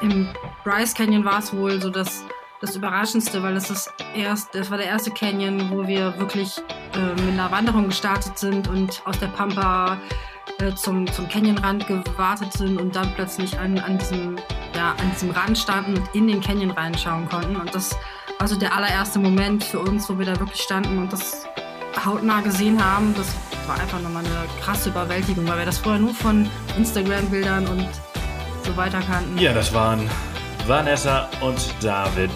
im Bryce Canyon war es wohl so das, das Überraschendste, weil es das erst, das war der erste Canyon, wo wir wirklich äh, mit einer Wanderung gestartet sind und aus der Pampa äh, zum, zum Canyonrand gewartet sind und dann plötzlich an, an, diesem, ja, an diesem Rand standen und in den Canyon reinschauen konnten. Und das war so der allererste Moment für uns, wo wir da wirklich standen und das hautnah gesehen haben. Das war einfach nochmal eine krasse Überwältigung, weil wir das vorher nur von Instagram-Bildern und so weiter kannten. Ja, das waren Vanessa und David.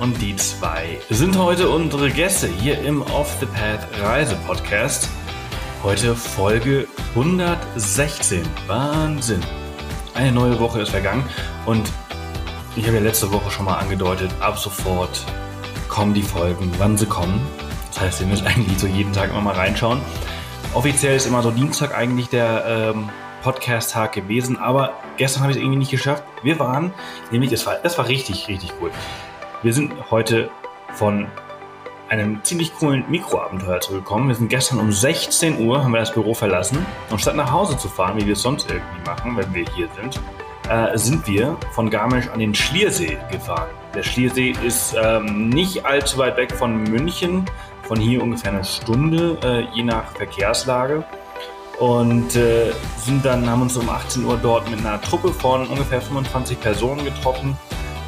Und die zwei sind heute unsere Gäste hier im Off the Path Reise Podcast. Heute Folge 116. Wahnsinn. Eine neue Woche ist vergangen und ich habe ja letzte Woche schon mal angedeutet, ab sofort kommen die Folgen, wann sie kommen. Das heißt, ihr müsst eigentlich so jeden Tag immer mal reinschauen. Offiziell ist immer so Dienstag eigentlich der ähm, Podcast-Tag gewesen, aber gestern habe ich es irgendwie nicht geschafft. Wir waren, nämlich, das war, das war richtig, richtig cool. Wir sind heute von einem ziemlich coolen Mikroabenteuer zurückgekommen. Wir sind gestern um 16 Uhr, haben wir das Büro verlassen und statt nach Hause zu fahren, wie wir es sonst irgendwie machen, wenn wir hier sind, äh, sind wir von Garmisch an den Schliersee gefahren. Der Schliersee ist ähm, nicht allzu weit weg von München, von hier ungefähr eine Stunde, äh, je nach Verkehrslage und äh, sind dann, haben uns um 18 Uhr dort mit einer Truppe von ungefähr 25 Personen getroffen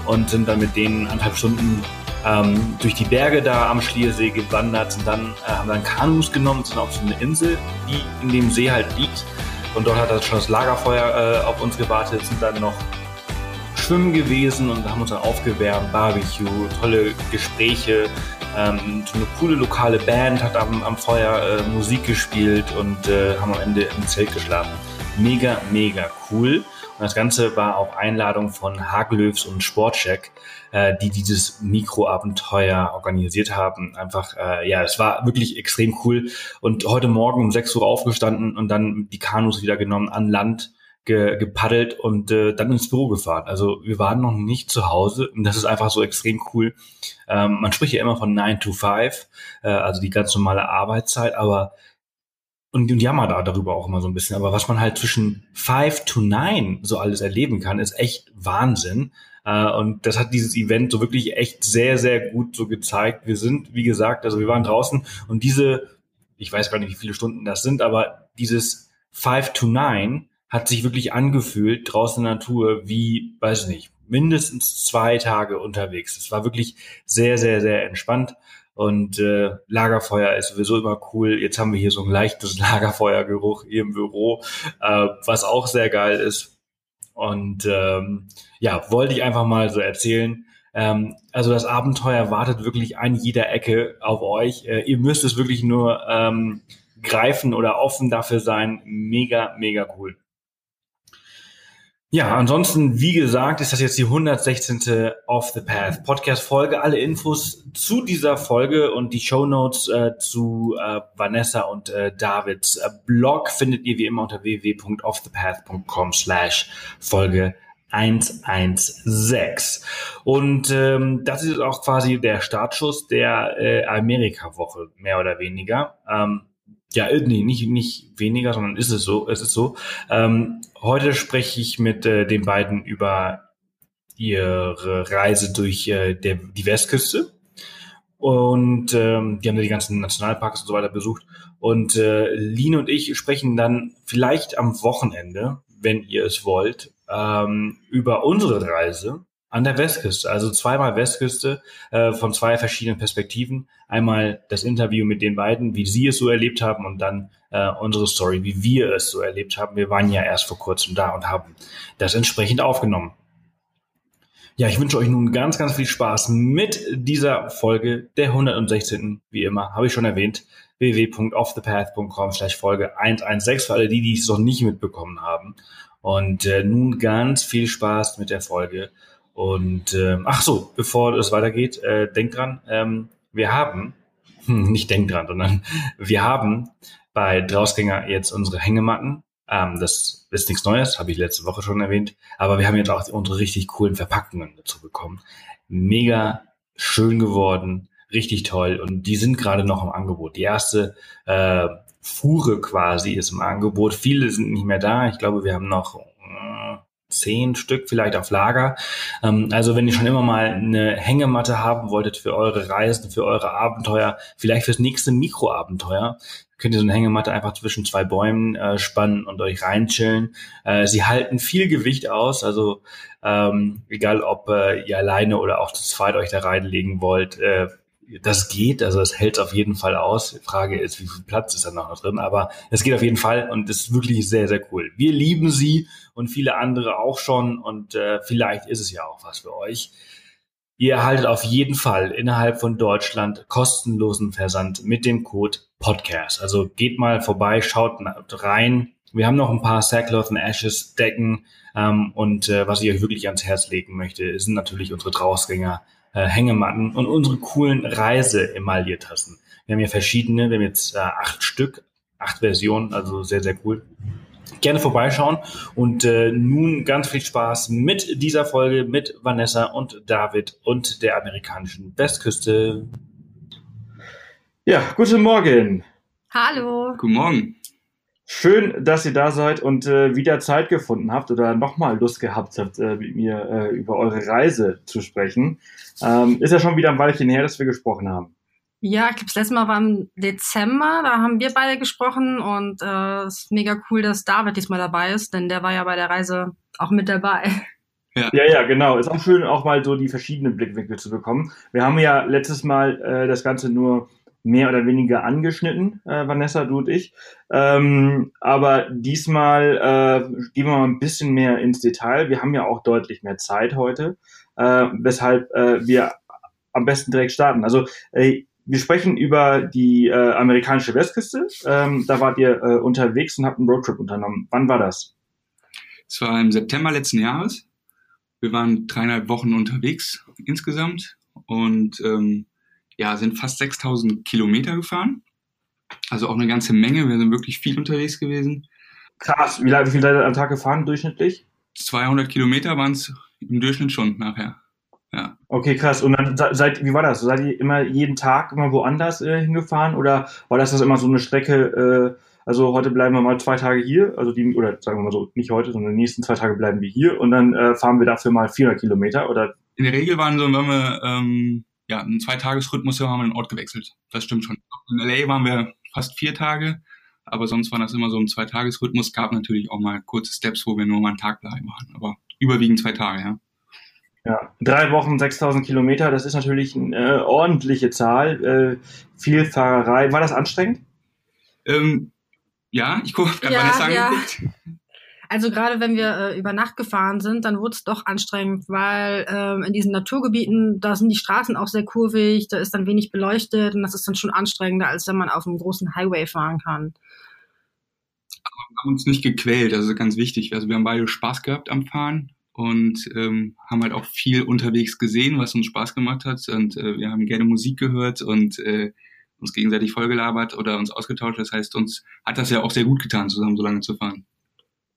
und sind dann mit denen anderthalb Stunden ähm, durch die Berge da am Schliersee gewandert, sind dann, äh, haben dann Kanus genommen, sind auf so eine Insel, die in dem See halt liegt. Und dort hat dann schon das Lagerfeuer äh, auf uns gewartet, sind dann noch schwimmen gewesen und haben uns dann aufgewärmt, Barbecue, tolle Gespräche, ähm, so eine coole lokale Band hat am, am Feuer äh, Musik gespielt und äh, haben am Ende im Zelt geschlafen. Mega, mega cool. Und das Ganze war auf Einladung von Hagelöfs und Sportcheck, äh, die dieses Mikroabenteuer organisiert haben. Einfach, äh, ja, es war wirklich extrem cool. Und heute Morgen um 6 Uhr aufgestanden und dann die Kanus wieder genommen an Land ge, gepaddelt und äh, dann ins Büro gefahren. Also wir waren noch nicht zu Hause und das ist einfach so extrem cool. Ähm, man spricht ja immer von 9 to 5, äh, also die ganz normale Arbeitszeit, aber und, und jammert da darüber auch immer so ein bisschen. Aber was man halt zwischen 5 to 9 so alles erleben kann, ist echt Wahnsinn. Uh, und das hat dieses Event so wirklich echt sehr, sehr gut so gezeigt. Wir sind, wie gesagt, also wir waren draußen und diese, ich weiß gar nicht, wie viele Stunden das sind, aber dieses 5 to 9 hat sich wirklich angefühlt draußen in der Natur wie, weiß ich nicht, mindestens zwei Tage unterwegs. Es war wirklich sehr, sehr, sehr entspannt. Und äh, Lagerfeuer ist sowieso immer cool. Jetzt haben wir hier so ein leichtes Lagerfeuergeruch hier im Büro, äh, was auch sehr geil ist. Und ähm, ja, wollte ich einfach mal so erzählen. Ähm, also das Abenteuer wartet wirklich an jeder Ecke auf euch. Äh, ihr müsst es wirklich nur ähm, greifen oder offen dafür sein. Mega, mega cool. Ja, ansonsten, wie gesagt, ist das jetzt die 116. Off the Path Podcast Folge. Alle Infos zu dieser Folge und die Show Notes äh, zu äh, Vanessa und äh, Davids äh, Blog findet ihr wie immer unter www.offthepath.com slash Folge 116. Und ähm, das ist auch quasi der Startschuss der äh, Amerika-Woche, mehr oder weniger. Ähm, ja, äh, nee, nicht, nicht weniger, sondern ist es so, es ist so. Ähm, heute spreche ich mit äh, den beiden über ihre Reise durch äh, der, die Westküste. Und ähm, die haben ja die ganzen Nationalparks und so weiter besucht. Und äh, Line und ich sprechen dann vielleicht am Wochenende, wenn ihr es wollt, ähm, über unsere Reise an der Westküste, also zweimal Westküste äh, von zwei verschiedenen Perspektiven. Einmal das Interview mit den beiden, wie sie es so erlebt haben und dann äh, unsere Story, wie wir es so erlebt haben. Wir waren ja erst vor kurzem da und haben das entsprechend aufgenommen. Ja, ich wünsche euch nun ganz, ganz viel Spaß mit dieser Folge der 116. Wie immer, habe ich schon erwähnt, www.offthepath.com slash Folge 116 für alle die, die es noch nicht mitbekommen haben. Und äh, nun ganz viel Spaß mit der Folge und äh, ach so, bevor es weitergeht, äh, denkt dran, ähm, wir haben, hm, nicht denkt dran, sondern wir haben bei Drausgänger jetzt unsere Hängematten. Ähm, das ist nichts Neues, habe ich letzte Woche schon erwähnt. Aber wir haben jetzt auch unsere richtig coolen Verpackungen dazu bekommen. Mega schön geworden, richtig toll. Und die sind gerade noch im Angebot. Die erste äh, Fuhre quasi ist im Angebot. Viele sind nicht mehr da. Ich glaube, wir haben noch zehn Stück vielleicht auf Lager. Ähm, also wenn ihr schon immer mal eine Hängematte haben wolltet für eure Reisen, für eure Abenteuer, vielleicht fürs nächste Mikroabenteuer, könnt ihr so eine Hängematte einfach zwischen zwei Bäumen äh, spannen und euch reinchillen. Äh, sie halten viel Gewicht aus, also ähm, egal ob äh, ihr alleine oder auch zu zweit euch da reinlegen wollt, äh, das geht, also es hält auf jeden Fall aus. Die Frage ist, wie viel Platz ist da noch drin, aber es geht auf jeden Fall und ist wirklich sehr, sehr cool. Wir lieben sie und viele andere auch schon und äh, vielleicht ist es ja auch was für euch. Ihr erhaltet auf jeden Fall innerhalb von Deutschland kostenlosen Versand mit dem Code Podcast. Also geht mal vorbei, schaut rein. Wir haben noch ein paar Sackcloth and Ashes Decken ähm, und äh, was ich euch wirklich ans Herz legen möchte, sind natürlich unsere Drausgänger äh, Hängematten und unsere coolen Reise-Emailliertassen. Wir haben hier verschiedene, wir haben jetzt äh, acht Stück, acht Versionen, also sehr, sehr cool. Gerne vorbeischauen und äh, nun ganz viel Spaß mit dieser Folge mit Vanessa und David und der amerikanischen Westküste. Ja, guten Morgen. Hallo. Guten Morgen. Schön, dass ihr da seid und äh, wieder Zeit gefunden habt oder nochmal Lust gehabt habt, äh, mit mir äh, über eure Reise zu sprechen. Ähm, ist ja schon wieder ein Weilchen her, dass wir gesprochen haben. Ja, ich glaube, das letzte Mal war im Dezember, da haben wir beide gesprochen und äh, es ist mega cool, dass David diesmal dabei ist, denn der war ja bei der Reise auch mit dabei. Ja. ja, ja, genau. Ist auch schön, auch mal so die verschiedenen Blickwinkel zu bekommen. Wir haben ja letztes Mal äh, das Ganze nur mehr oder weniger angeschnitten, äh, Vanessa, du und ich. Ähm, aber diesmal äh, gehen wir mal ein bisschen mehr ins Detail. Wir haben ja auch deutlich mehr Zeit heute, äh, weshalb äh, wir am besten direkt starten. Also äh, wir sprechen über die äh, amerikanische Westküste. Ähm, da wart ihr äh, unterwegs und habt einen Roadtrip unternommen. Wann war das? Es war im September letzten Jahres. Wir waren dreieinhalb Wochen unterwegs insgesamt und ähm, ja, sind fast 6000 Kilometer gefahren. Also auch eine ganze Menge. Wir sind wirklich viel unterwegs gewesen. Krass. Wie, wie viel seid ihr am Tag gefahren durchschnittlich? 200 Kilometer waren es im Durchschnitt schon nachher. Ja. Okay, krass. Und dann seid, wie war das? Seid ihr immer jeden Tag immer woanders äh, hingefahren oder war das das immer so eine Strecke? Äh, also heute bleiben wir mal zwei Tage hier, also die oder sagen wir mal so nicht heute, sondern die nächsten zwei Tage bleiben wir hier und dann äh, fahren wir dafür mal 400 Kilometer oder? In der Regel waren so, wenn wir ähm, ja, einen Zweitagesrhythmus haben wir den Ort gewechselt. Das stimmt schon. In LA waren wir fast vier Tage, aber sonst war das immer so ein Zweitagesrhythmus. Gab natürlich auch mal kurze Steps, wo wir nur mal einen Tag bleiben waren, aber überwiegend zwei Tage, ja. Ja, drei Wochen, 6000 Kilometer, das ist natürlich eine äh, ordentliche Zahl. Äh, viel Fahrerei. War das anstrengend? Ähm, ja, ich gucke, ja, Vanessa ja. angeguckt. Also gerade wenn wir äh, über Nacht gefahren sind, dann wurde es doch anstrengend, weil ähm, in diesen Naturgebieten, da sind die Straßen auch sehr kurvig, da ist dann wenig beleuchtet und das ist dann schon anstrengender, als wenn man auf einem großen Highway fahren kann. Aber wir haben uns nicht gequält, das ist ganz wichtig. Also wir haben beide Spaß gehabt am Fahren und ähm, haben halt auch viel unterwegs gesehen, was uns Spaß gemacht hat. Und äh, wir haben gerne Musik gehört und äh, uns gegenseitig vollgelabert oder uns ausgetauscht. Das heißt, uns hat das ja auch sehr gut getan, zusammen so lange zu fahren.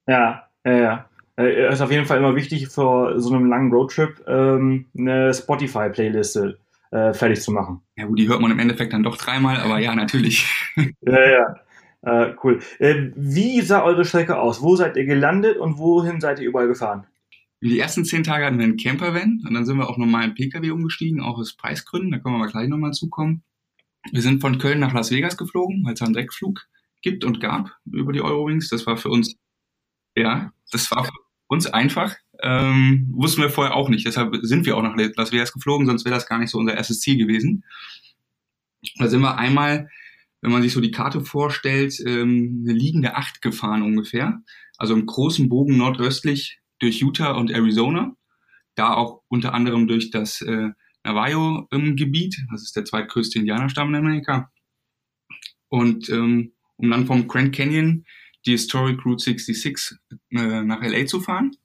Ja, ja, ja. Äh, ist auf jeden Fall immer wichtig, vor so einem langen Roadtrip ähm, eine Spotify-Playliste äh, fertig zu machen. Ja, gut, die hört man im Endeffekt dann doch dreimal, aber ja, natürlich. ja, ja. Äh, cool. Äh, wie sah eure Strecke aus? Wo seid ihr gelandet und wohin seid ihr überall gefahren? Die ersten zehn Tage hatten wir einen Campervan und dann sind wir auf normalen Pkw umgestiegen, auch aus Preisgründen. Da können wir aber gleich nochmal zukommen. Wir sind von Köln nach Las Vegas geflogen, weil es einen Direktflug gibt und gab über die Eurowings. Das war für uns ja, das war für uns einfach. Ähm, wussten wir vorher auch nicht. Deshalb sind wir auch nach Las Vegas geflogen, sonst wäre das gar nicht so unser erstes Ziel gewesen. Da sind wir einmal, wenn man sich so die Karte vorstellt, ähm, eine liegende Acht gefahren ungefähr. Also im großen Bogen nordöstlich durch Utah und Arizona. Da auch unter anderem durch das äh, Navajo-Gebiet. Das ist der zweitgrößte Indianerstamm in Amerika. Und ähm, um dann vom Grand Canyon die Historic Route 66 äh, nach LA zu fahren.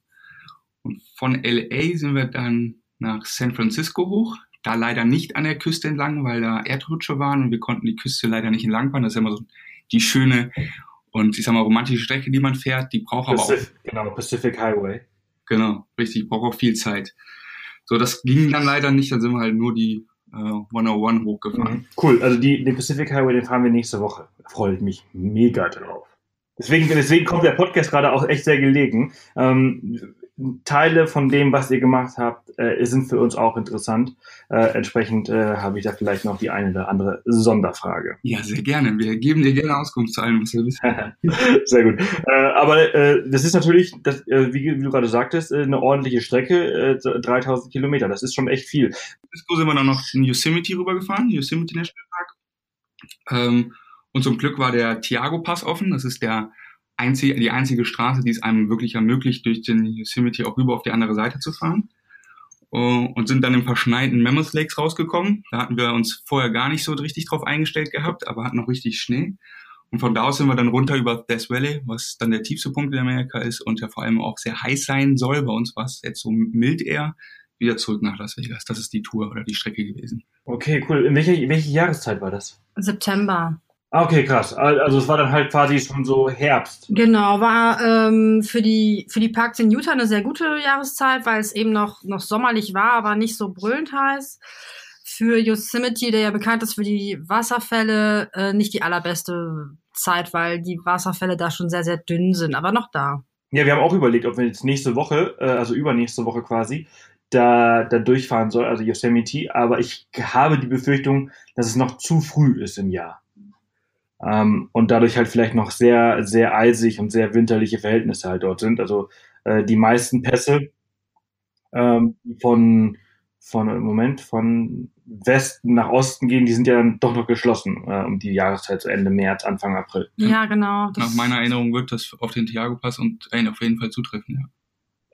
Und von LA sind wir dann nach San Francisco hoch. Da leider nicht an der Küste entlang, weil da Erdrutsche waren und wir konnten die Küste leider nicht entlang fahren. Das ist immer so die schöne und ich sag mal romantische Strecke, die man fährt. Die braucht aber auch. Genau, Pacific Highway. Genau, richtig, braucht auch viel Zeit. So, das ging dann leider nicht, dann sind wir halt nur die äh, 101 hochgefahren. Mhm. Cool, also die, den Pacific Highway, den fahren wir nächste Woche. Da freue ich mich mega drauf. Deswegen, deswegen kommt der Podcast gerade auch echt sehr gelegen. Ähm, Teile von dem, was ihr gemacht habt, äh, sind für uns auch interessant. Äh, entsprechend äh, habe ich da vielleicht noch die eine oder andere Sonderfrage. Ja, sehr gerne. Wir geben dir gerne Auskunft zu allem, was wir wissen. sehr gut. Äh, aber äh, das ist natürlich, das, äh, wie, wie, du gerade sagtest, eine ordentliche Strecke, äh, 3000 Kilometer. Das ist schon echt viel. Disco sind wir dann noch in Yosemite rübergefahren, Yosemite National Park. Ähm, und zum Glück war der Tiago Pass offen. Das ist der einzige, die einzige Straße, die es einem wirklich ermöglicht, durch den Yosemite auch rüber auf die andere Seite zu fahren. Uh, und sind dann im verschneiten Mammoth Lakes rausgekommen. Da hatten wir uns vorher gar nicht so richtig drauf eingestellt gehabt, aber hatten noch richtig Schnee. Und von da aus sind wir dann runter über Death Valley, was dann der tiefste Punkt in Amerika ist und ja vor allem auch sehr heiß sein soll. Bei uns war es jetzt so mild eher. Wieder zurück nach Las Vegas. Das ist die Tour oder die Strecke gewesen. Okay, cool. In welcher, welche Jahreszeit war das? September. Ah, okay, krass. Also es war dann halt quasi schon so Herbst. Genau, war ähm, für die für die Parks in Utah eine sehr gute Jahreszeit, weil es eben noch noch sommerlich war, aber nicht so brüllend heiß. Für Yosemite, der ja bekannt ist für die Wasserfälle, äh, nicht die allerbeste Zeit, weil die Wasserfälle da schon sehr sehr dünn sind, aber noch da. Ja, wir haben auch überlegt, ob wir jetzt nächste Woche, äh, also übernächste Woche quasi, da, da durchfahren soll, also Yosemite. Aber ich habe die Befürchtung, dass es noch zu früh ist im Jahr. Ähm, und dadurch halt vielleicht noch sehr, sehr eisig und sehr winterliche Verhältnisse halt dort sind. Also äh, die meisten Pässe ähm, von, von im Moment von Westen nach Osten gehen, die sind ja dann doch noch geschlossen äh, um die Jahreszeit zu Ende März, Anfang April. Ja, genau. Nach meiner Erinnerung wird das auf den Tiago-Pass und einen auf jeden Fall zutreffen, ja.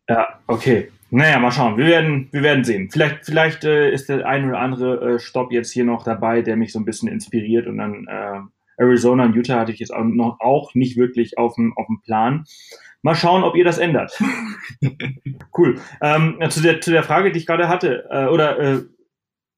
Ja, okay. Naja, mal schauen. Wir werden, wir werden sehen. Vielleicht, vielleicht äh, ist der ein oder andere äh, Stopp jetzt hier noch dabei, der mich so ein bisschen inspiriert und dann äh, Arizona und Utah hatte ich jetzt auch noch auch nicht wirklich auf dem, auf dem Plan. Mal schauen, ob ihr das ändert. cool. Ähm, zu, der, zu der Frage, die ich gerade hatte, äh, oder äh,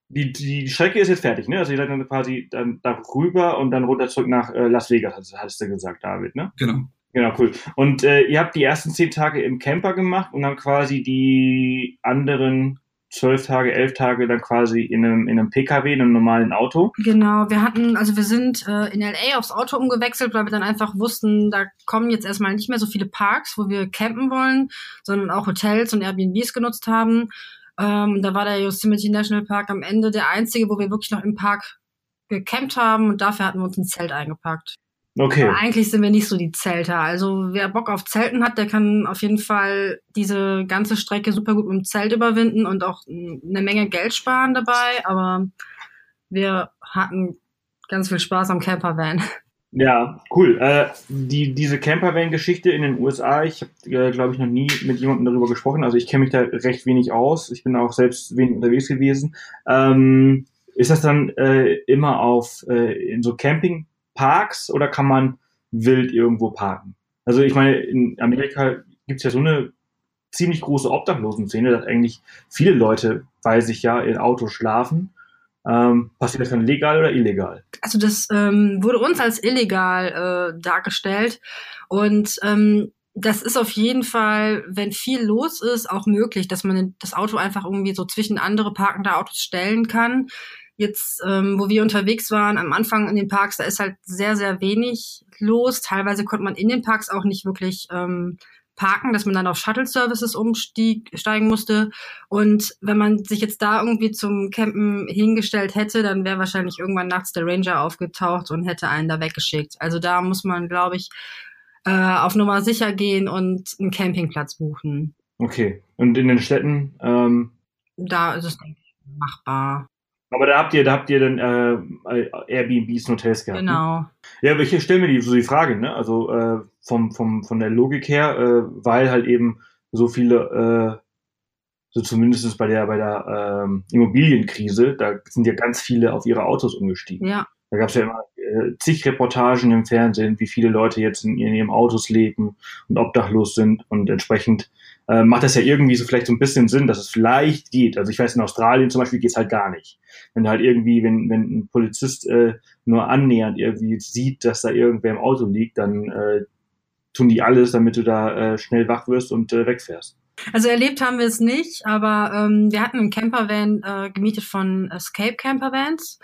die, die Strecke ist jetzt fertig, ne? Also ihr seid dann quasi dann darüber und dann runter zurück nach äh, Las Vegas, hast, hast du gesagt, David, ne? Genau. Genau, cool. Und äh, ihr habt die ersten zehn Tage im Camper gemacht und dann quasi die anderen zwölf Tage, elf Tage dann quasi in einem, in einem PKW, in einem normalen Auto. Genau, wir hatten, also wir sind äh, in LA aufs Auto umgewechselt, weil wir dann einfach wussten, da kommen jetzt erstmal nicht mehr so viele Parks, wo wir campen wollen, sondern auch Hotels und Airbnbs genutzt haben. Ähm, da war der Yosemite National Park am Ende der einzige, wo wir wirklich noch im Park gecampt haben und dafür hatten wir uns ein Zelt eingepackt. Okay. Aber eigentlich sind wir nicht so die Zelter. Also wer Bock auf Zelten hat, der kann auf jeden Fall diese ganze Strecke super gut mit dem Zelt überwinden und auch eine Menge Geld sparen dabei. Aber wir hatten ganz viel Spaß am Campervan. Ja, cool. Äh, die, diese Campervan-Geschichte in den USA, ich habe, äh, glaube ich, noch nie mit jemandem darüber gesprochen. Also ich kenne mich da recht wenig aus. Ich bin auch selbst wenig unterwegs gewesen. Ähm, ist das dann äh, immer auf äh, in so Camping Parks oder kann man wild irgendwo parken? Also ich meine, in Amerika gibt es ja so eine ziemlich große Obdachlosenszene, dass eigentlich viele Leute, weiß ich ja, in Autos schlafen. Ähm, passiert das dann legal oder illegal? Also das ähm, wurde uns als illegal äh, dargestellt und ähm, das ist auf jeden Fall, wenn viel los ist, auch möglich, dass man das Auto einfach irgendwie so zwischen andere parkende Autos stellen kann. Jetzt, ähm, wo wir unterwegs waren, am Anfang in den Parks, da ist halt sehr, sehr wenig los. Teilweise konnte man in den Parks auch nicht wirklich ähm, parken, dass man dann auf Shuttle-Services umsteigen musste. Und wenn man sich jetzt da irgendwie zum Campen hingestellt hätte, dann wäre wahrscheinlich irgendwann nachts der Ranger aufgetaucht und hätte einen da weggeschickt. Also da muss man, glaube ich, äh, auf Nummer sicher gehen und einen Campingplatz buchen. Okay. Und in den Städten? Ähm da ist es machbar. Aber da habt ihr, da habt ihr dann äh, Airbnbs und Hotels gehabt. Ne? Genau. Ne? Ja, aber ich stelle mir die, so die Frage, ne? Also äh, vom, vom, von der Logik her, äh, weil halt eben so viele, äh, so zumindest bei der, bei der ähm, Immobilienkrise, da sind ja ganz viele auf ihre Autos umgestiegen. Ja. Da gab es ja immer äh, zig Reportagen im Fernsehen, wie viele Leute jetzt in, in ihren Autos leben und obdachlos sind und entsprechend äh, macht das ja irgendwie so vielleicht so ein bisschen Sinn, dass es vielleicht geht. Also ich weiß, in Australien zum Beispiel geht es halt gar nicht. Wenn halt irgendwie, wenn, wenn ein Polizist äh, nur annähernd irgendwie sieht, dass da irgendwer im Auto liegt, dann äh, tun die alles, damit du da äh, schnell wach wirst und äh, wegfährst. Also erlebt haben wir es nicht, aber ähm, wir hatten einen Campervan äh, gemietet von Escape Campervans.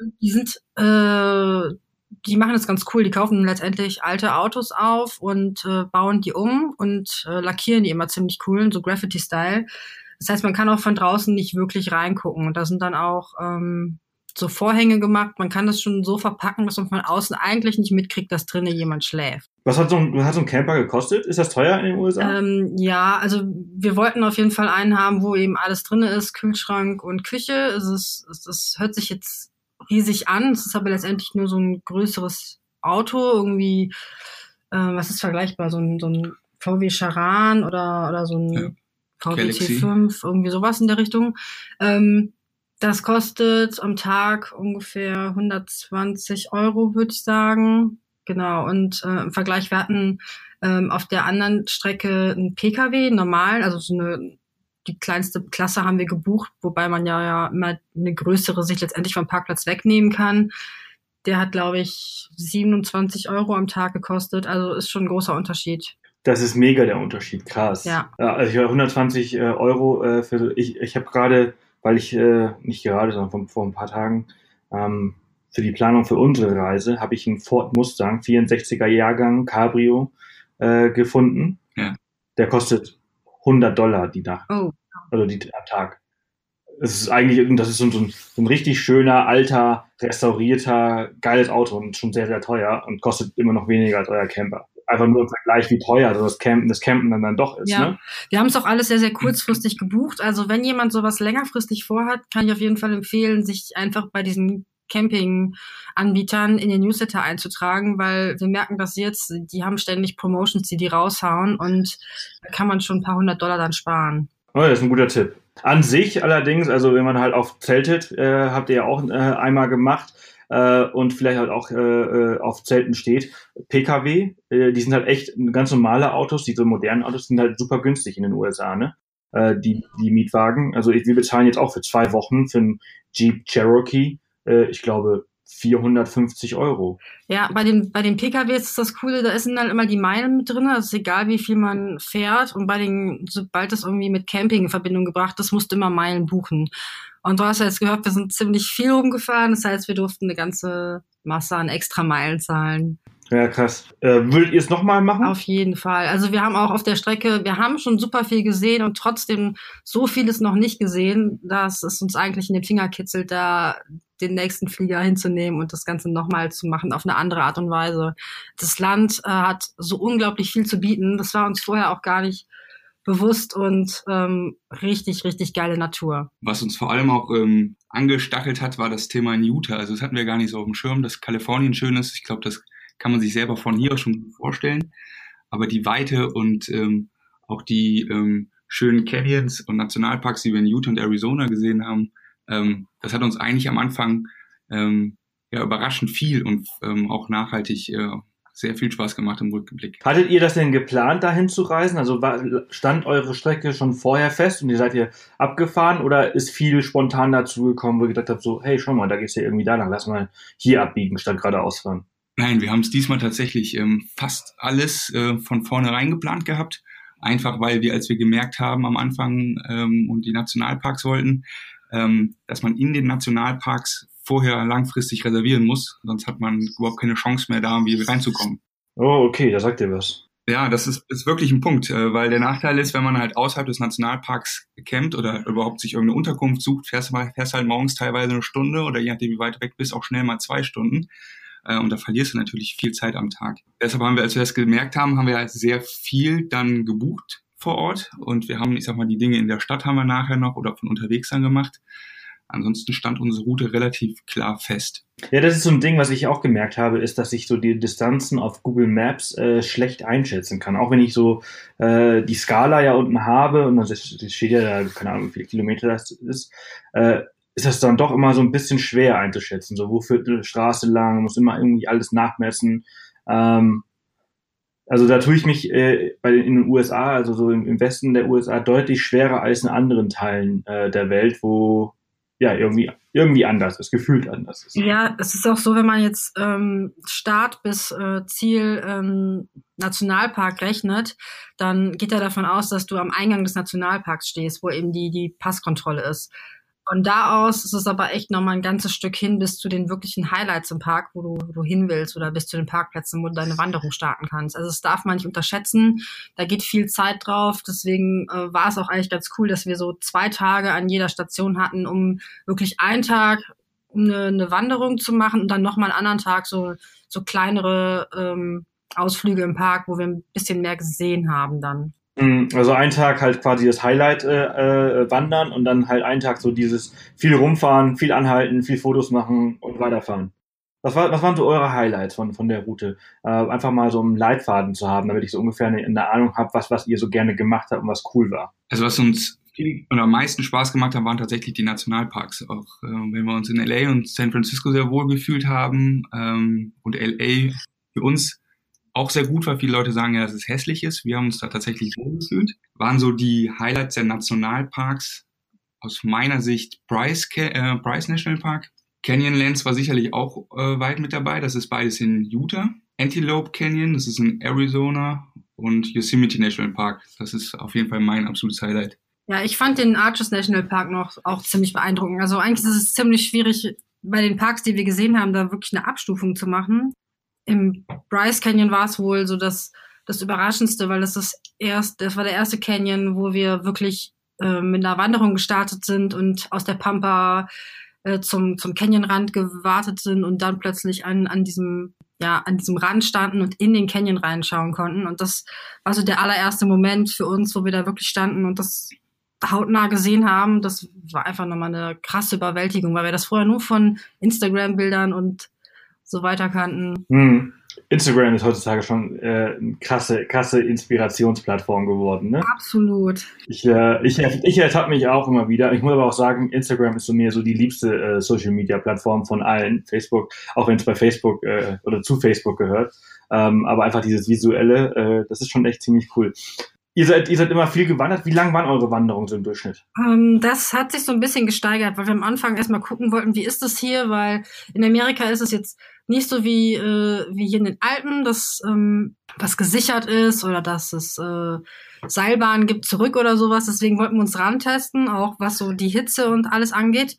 Und die sind äh, die machen das ganz cool. Die kaufen letztendlich alte Autos auf und äh, bauen die um und äh, lackieren die immer ziemlich cool, so Graffiti-Style. Das heißt, man kann auch von draußen nicht wirklich reingucken. Und da sind dann auch ähm, so Vorhänge gemacht. Man kann das schon so verpacken, dass man von außen eigentlich nicht mitkriegt, dass drinnen jemand schläft. Was hat so ein, was hat so ein Camper gekostet? Ist das teuer in den USA? Ähm, ja, also wir wollten auf jeden Fall einen haben, wo eben alles drin ist, Kühlschrank und Küche. Es ist, es, es hört sich jetzt riesig an. Es ist aber letztendlich nur so ein größeres Auto, irgendwie, äh, was ist vergleichbar, so ein, so ein VW Charan oder, oder so ein ja. VW T5, irgendwie sowas in der Richtung. Ähm, das kostet am Tag ungefähr 120 Euro, würde ich sagen. Genau. Und äh, im Vergleich, wir hatten ähm, auf der anderen Strecke einen Pkw, normal, also so eine die kleinste Klasse haben wir gebucht, wobei man ja, ja immer eine größere sich letztendlich vom Parkplatz wegnehmen kann. Der hat, glaube ich, 27 Euro am Tag gekostet. Also ist schon ein großer Unterschied. Das ist mega der Unterschied, krass. Ja. Also 120 äh, Euro äh, für ich, ich habe gerade, weil ich äh, nicht gerade, sondern vor, vor ein paar Tagen ähm, für die Planung für unsere Reise habe ich einen Ford Mustang 64er Jahrgang Cabrio äh, gefunden. Ja. Der kostet 100 Dollar die Nacht. Oh. Also die, am Tag. Es ist eigentlich, das ist so, ein, so ein richtig schöner, alter, restaurierter, geiles Auto und schon sehr, sehr teuer und kostet immer noch weniger als euer Camper einfach nur im Vergleich, wie teuer das Campen, das Campen dann, dann doch ist. Ja. Ne? Wir haben es auch alles sehr, sehr kurzfristig gebucht. Also wenn jemand sowas längerfristig vorhat, kann ich auf jeden Fall empfehlen, sich einfach bei diesen Camping-Anbietern in den Newsletter einzutragen, weil wir merken das jetzt, die haben ständig Promotions, die die raushauen und da kann man schon ein paar hundert Dollar dann sparen. Oh, das ist ein guter Tipp. An sich allerdings, also wenn man halt auf Zeltet, äh, habt ihr ja auch äh, einmal gemacht, äh, und vielleicht halt auch äh, äh auf Zelten steht. Pkw, äh, die sind halt echt ganz normale Autos, diese modernen Autos sind halt super günstig in den USA, ne? Äh, die, die Mietwagen. Also ich, wir bezahlen jetzt auch für zwei Wochen für einen Jeep Cherokee äh, ich glaube, 450 Euro. Ja, bei den, bei den PKWs ist das Coole, da sind dann immer die Meilen mit drin. Ist egal, wie viel man fährt. Und bei den, sobald das irgendwie mit Camping in Verbindung gebracht ist, musst du immer Meilen buchen. Und du hast ja jetzt gehört, wir sind ziemlich viel rumgefahren. Das heißt, wir durften eine ganze Masse an extra Meilen zahlen. Ja, krass. Äh, würdet ihr es nochmal machen? Auf jeden Fall. Also wir haben auch auf der Strecke, wir haben schon super viel gesehen und trotzdem so vieles noch nicht gesehen, dass es uns eigentlich in den Finger kitzelt, da den nächsten Flieger hinzunehmen und das Ganze nochmal zu machen auf eine andere Art und Weise. Das Land äh, hat so unglaublich viel zu bieten. Das war uns vorher auch gar nicht bewusst und ähm, richtig, richtig geile Natur. Was uns vor allem auch ähm, angestachelt hat, war das Thema in Utah. Also das hatten wir gar nicht so auf dem Schirm, dass Kalifornien schön ist. Ich glaube, das kann man sich selber von hier schon vorstellen. Aber die Weite und ähm, auch die ähm, schönen Canyons und Nationalparks, die wir in Utah und Arizona gesehen haben, ähm, das hat uns eigentlich am Anfang ähm, ja überraschend viel und ähm, auch nachhaltig äh, sehr viel Spaß gemacht im Rückblick. Hattet ihr das denn geplant, dahin zu reisen? Also war, stand eure Strecke schon vorher fest und ihr seid hier abgefahren oder ist viel spontan dazu gekommen, wo ihr gedacht habt, so, hey, schau mal, da geht's ja irgendwie da lang, lass mal hier abbiegen, statt geradeaus fahren? Nein, wir haben es diesmal tatsächlich ähm, fast alles äh, von vornherein geplant gehabt. Einfach weil wir, als wir gemerkt haben am Anfang ähm, und die Nationalparks wollten, ähm, dass man in den Nationalparks vorher langfristig reservieren muss, sonst hat man überhaupt keine Chance mehr, da irgendwie reinzukommen. Oh, okay, da sagt ihr was. Ja, das ist, ist wirklich ein Punkt, äh, weil der Nachteil ist, wenn man halt außerhalb des Nationalparks campt oder überhaupt sich irgendeine Unterkunft sucht, fährst, fährst halt morgens teilweise eine Stunde oder je nachdem, wie weit weg bist, auch schnell mal zwei Stunden. Äh, und da verlierst du natürlich viel Zeit am Tag. Deshalb haben wir, als wir das gemerkt haben, haben wir halt sehr viel dann gebucht vor Ort und wir haben, ich sag mal, die Dinge in der Stadt haben wir nachher noch oder von unterwegs dann gemacht. Ansonsten stand unsere Route relativ klar fest. Ja, das ist so ein Ding, was ich auch gemerkt habe, ist, dass ich so die Distanzen auf Google Maps äh, schlecht einschätzen kann. Auch wenn ich so äh, die Skala ja unten habe und das steht ja da, keine Ahnung, wie viele Kilometer das ist, äh, ist das dann doch immer so ein bisschen schwer einzuschätzen. So, wo führt eine Straße lang, muss immer irgendwie alles nachmessen. Ähm, also da tue ich mich äh, bei den, in den USA, also so im, im, Westen der USA, deutlich schwerer als in anderen Teilen äh, der Welt, wo ja irgendwie irgendwie anders ist, gefühlt anders ist. Ja, es ist auch so, wenn man jetzt ähm, Start bis äh, Ziel ähm, Nationalpark rechnet, dann geht er davon aus, dass du am Eingang des Nationalparks stehst, wo eben die die Passkontrolle ist. Von da aus ist es aber echt nochmal ein ganzes Stück hin bis zu den wirklichen Highlights im Park, wo du, wo du hin willst oder bis zu den Parkplätzen, wo du deine Wanderung starten kannst. Also das darf man nicht unterschätzen. Da geht viel Zeit drauf. Deswegen äh, war es auch eigentlich ganz cool, dass wir so zwei Tage an jeder Station hatten, um wirklich einen Tag eine, eine Wanderung zu machen und dann nochmal einen anderen Tag so, so kleinere ähm, Ausflüge im Park, wo wir ein bisschen mehr gesehen haben dann. Mhm, also ein Tag halt quasi das Highlight äh, äh, wandern und dann halt einen Tag so dieses viel rumfahren, viel anhalten, viel Fotos machen und weiterfahren. Was, war, was waren so eure Highlights von, von der Route? Äh, einfach mal so einen Leitfaden zu haben, damit ich so ungefähr eine, eine Ahnung habe, was, was ihr so gerne gemacht habt und was cool war. Also was uns viel oder am meisten Spaß gemacht hat, waren tatsächlich die Nationalparks. Auch äh, wenn wir uns in LA und San Francisco sehr wohl gefühlt haben ähm, und LA für uns auch sehr gut war. Viele Leute sagen ja, dass es hässlich ist. Wir haben uns da tatsächlich wohl gefühlt. Waren so die Highlights der Nationalparks aus meiner Sicht Bryce, äh, Bryce National Park. Canyonlands war sicherlich auch äh, weit mit dabei. Das ist beides in Utah. Antelope Canyon, das ist in Arizona. Und Yosemite National Park, das ist auf jeden Fall mein absolutes Highlight. Ja, ich fand den Arches National Park noch auch ziemlich beeindruckend. Also eigentlich ist es ziemlich schwierig, bei den Parks, die wir gesehen haben, da wirklich eine Abstufung zu machen im Bryce Canyon war es wohl so das, das Überraschendste, weil das ist erst, das war der erste Canyon, wo wir wirklich äh, mit einer Wanderung gestartet sind und aus der Pampa äh, zum, zum Canyonrand gewartet sind und dann plötzlich an, an diesem, ja, an diesem Rand standen und in den Canyon reinschauen konnten. Und das war so der allererste Moment für uns, wo wir da wirklich standen und das hautnah gesehen haben. Das war einfach nochmal eine krasse Überwältigung, weil wir das vorher nur von Instagram-Bildern und so weiter kannten. Hm. Instagram ist heutzutage schon äh, eine krasse, krasse Inspirationsplattform geworden, ne? Absolut. Ich, äh, ich, ich ertappe mich auch immer wieder. Ich muss aber auch sagen, Instagram ist so mir so die liebste äh, Social Media Plattform von allen. Facebook, auch wenn es bei Facebook äh, oder zu Facebook gehört. Ähm, aber einfach dieses visuelle, äh, das ist schon echt ziemlich cool. Ihr seid, ihr seid immer viel gewandert. Wie lang waren eure Wanderungen so im Durchschnitt? Ähm, das hat sich so ein bisschen gesteigert, weil wir am Anfang erstmal gucken wollten, wie ist das hier, weil in Amerika ist es jetzt nicht so wie, äh, wie hier in den Alpen, dass ähm, was gesichert ist oder dass es äh, Seilbahnen gibt zurück oder sowas. Deswegen wollten wir uns rantesten, auch was so die Hitze und alles angeht.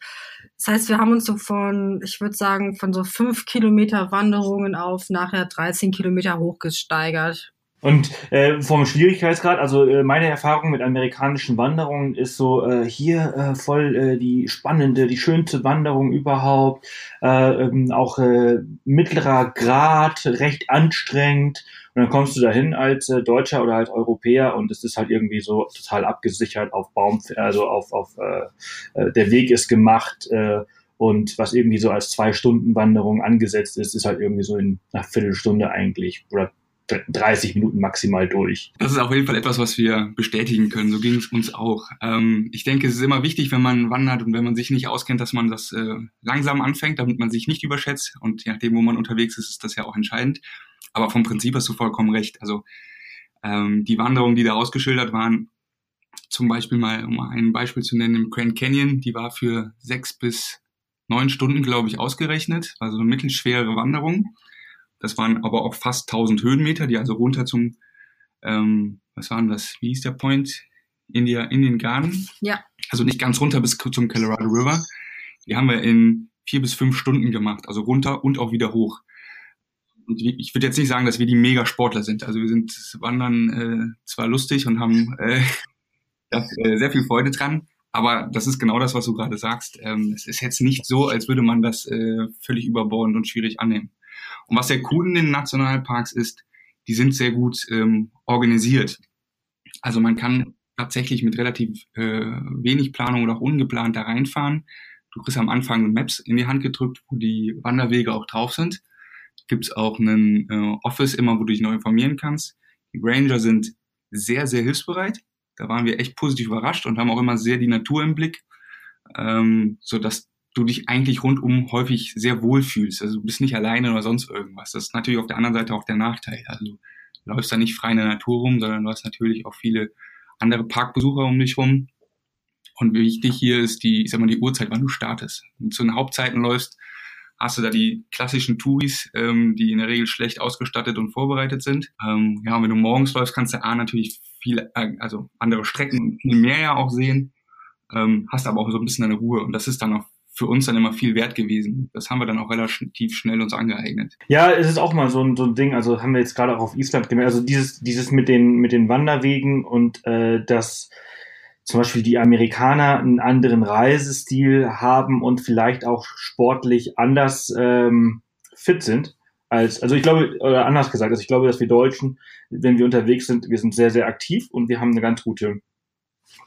Das heißt, wir haben uns so von, ich würde sagen, von so fünf Kilometer Wanderungen auf nachher 13 Kilometer hochgesteigert. Und äh, vom Schwierigkeitsgrad, also äh, meine Erfahrung mit amerikanischen Wanderungen ist so äh, hier äh, voll äh, die spannende, die schönste Wanderung überhaupt, äh, ähm, auch äh, mittlerer Grad, recht anstrengend. Und dann kommst du dahin als äh, Deutscher oder als Europäer und es ist halt irgendwie so total abgesichert auf Baum, also auf, auf äh, äh, der Weg ist gemacht. Äh, und was irgendwie so als zwei Stunden Wanderung angesetzt ist, ist halt irgendwie so in einer Viertelstunde eigentlich oder 30 Minuten maximal durch. Das ist auf jeden Fall etwas, was wir bestätigen können. So ging es uns auch. Ähm, ich denke, es ist immer wichtig, wenn man wandert und wenn man sich nicht auskennt, dass man das äh, langsam anfängt, damit man sich nicht überschätzt. Und je nachdem, wo man unterwegs ist, ist das ja auch entscheidend. Aber vom Prinzip hast du vollkommen recht. Also ähm, die Wanderungen, die da ausgeschildert waren, zum Beispiel mal, um ein Beispiel zu nennen, im Grand Canyon, die war für sechs bis neun Stunden, glaube ich, ausgerechnet. Also eine mittelschwere Wanderung. Das waren aber auch fast 1000 Höhenmeter, die also runter zum, ähm, was waren das, wie hieß der Point? India, Indian Garden. Ja. Also nicht ganz runter bis zum Colorado River. Die haben wir in vier bis fünf Stunden gemacht, also runter und auch wieder hoch. Und ich würde jetzt nicht sagen, dass wir die Mega-Sportler sind. Also wir sind Wandern äh, zwar lustig und haben äh, da, äh, sehr viel Freude dran, aber das ist genau das, was du gerade sagst. Ähm, es ist jetzt nicht so, als würde man das äh, völlig überbordend und schwierig annehmen. Und was sehr cool in den Nationalparks ist, die sind sehr gut ähm, organisiert. Also man kann tatsächlich mit relativ äh, wenig Planung oder auch ungeplant da reinfahren. Du kriegst am Anfang Maps in die Hand gedrückt, wo die Wanderwege auch drauf sind. Gibt's auch einen äh, Office immer, wo du dich neu informieren kannst. Die Ranger sind sehr, sehr hilfsbereit. Da waren wir echt positiv überrascht und haben auch immer sehr die Natur im Blick, ähm, so dass du dich eigentlich rundum häufig sehr wohl fühlst. Also du bist nicht alleine oder sonst irgendwas. Das ist natürlich auf der anderen Seite auch der Nachteil. Also du läufst da nicht frei in der Natur rum, sondern du hast natürlich auch viele andere Parkbesucher um dich rum. Und wichtig hier ist die, ich sag mal, die Uhrzeit, wann du startest. Wenn du zu den Hauptzeiten läufst, hast du da die klassischen Touris, ähm, die in der Regel schlecht ausgestattet und vorbereitet sind. Ähm, ja, wenn du morgens läufst, kannst du A natürlich viele, äh, also andere Strecken und viel mehr ja auch sehen. ähm, hast aber auch so ein bisschen deine Ruhe. Und das ist dann auch für uns dann immer viel wert gewesen. Das haben wir dann auch relativ schnell uns angeeignet. Ja, es ist auch mal so ein, so ein Ding, also haben wir jetzt gerade auch auf Island gemerkt, also dieses, dieses mit den, mit den Wanderwegen und äh, dass zum Beispiel die Amerikaner einen anderen Reisestil haben und vielleicht auch sportlich anders ähm, fit sind als, also ich glaube, oder anders gesagt, also ich glaube, dass wir Deutschen, wenn wir unterwegs sind, wir sind sehr, sehr aktiv und wir haben eine ganz gute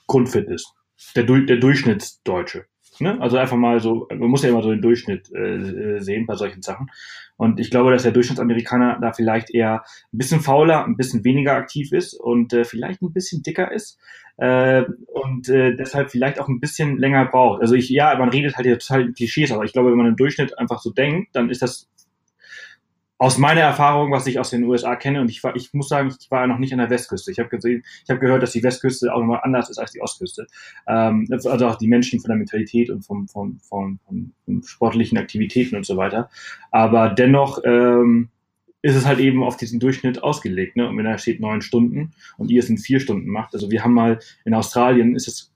Grundfitness. Der, der Durchschnittsdeutsche. Ne? Also einfach mal so, man muss ja immer so den Durchschnitt äh, sehen bei solchen Sachen. Und ich glaube, dass der Durchschnittsamerikaner da vielleicht eher ein bisschen fauler, ein bisschen weniger aktiv ist und äh, vielleicht ein bisschen dicker ist äh, und äh, deshalb vielleicht auch ein bisschen länger braucht. Also ich, ja, man redet halt ja total Klischees, aber ich glaube, wenn man im Durchschnitt einfach so denkt, dann ist das aus meiner Erfahrung, was ich aus den USA kenne, und ich war, ich muss sagen, ich war noch nicht an der Westküste. Ich habe gesehen, ich habe gehört, dass die Westküste auch nochmal anders ist als die Ostküste. Ähm, also auch die Menschen von der Mentalität und vom, vom, vom, vom sportlichen Aktivitäten und so weiter. Aber dennoch ähm, ist es halt eben auf diesen Durchschnitt ausgelegt. Ne? Und wenn da steht neun Stunden und ihr es in vier Stunden macht, also wir haben mal in Australien ist es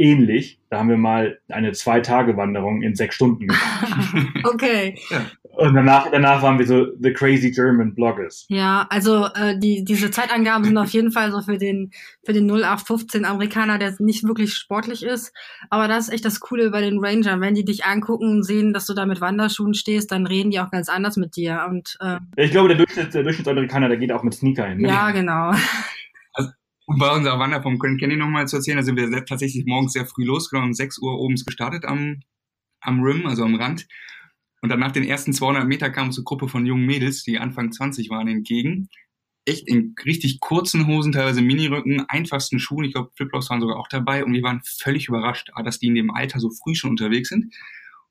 ähnlich. Da haben wir mal eine Zwei-Tage-Wanderung in sechs Stunden gemacht. okay. Ja. Und danach, danach waren wir so The Crazy German Bloggers. Ja, also äh, die, diese Zeitangaben sind auf jeden Fall so für den, für den 0815 Amerikaner, der nicht wirklich sportlich ist. Aber das ist echt das Coole bei den Rangern. Wenn die dich angucken und sehen, dass du da mit Wanderschuhen stehst, dann reden die auch ganz anders mit dir. Und, äh, ich glaube, der, Durchschnitts, der Durchschnittsamerikaner, der geht auch mit Sneaker hin. Ne? Ja, genau. Um bei unserer Wander vom Grand Canyon nochmal zu erzählen, da sind wir tatsächlich morgens sehr früh losgegangen, um 6 Uhr oben gestartet am, am Rim, also am Rand. Und dann nach den ersten 200 Meter kam uns eine Gruppe von jungen Mädels, die Anfang 20 waren, entgegen. Echt in richtig kurzen Hosen, teilweise Minirücken, einfachsten Schuhen. Ich glaube, Flipflops waren sogar auch dabei. Und wir waren völlig überrascht, dass die in dem Alter so früh schon unterwegs sind.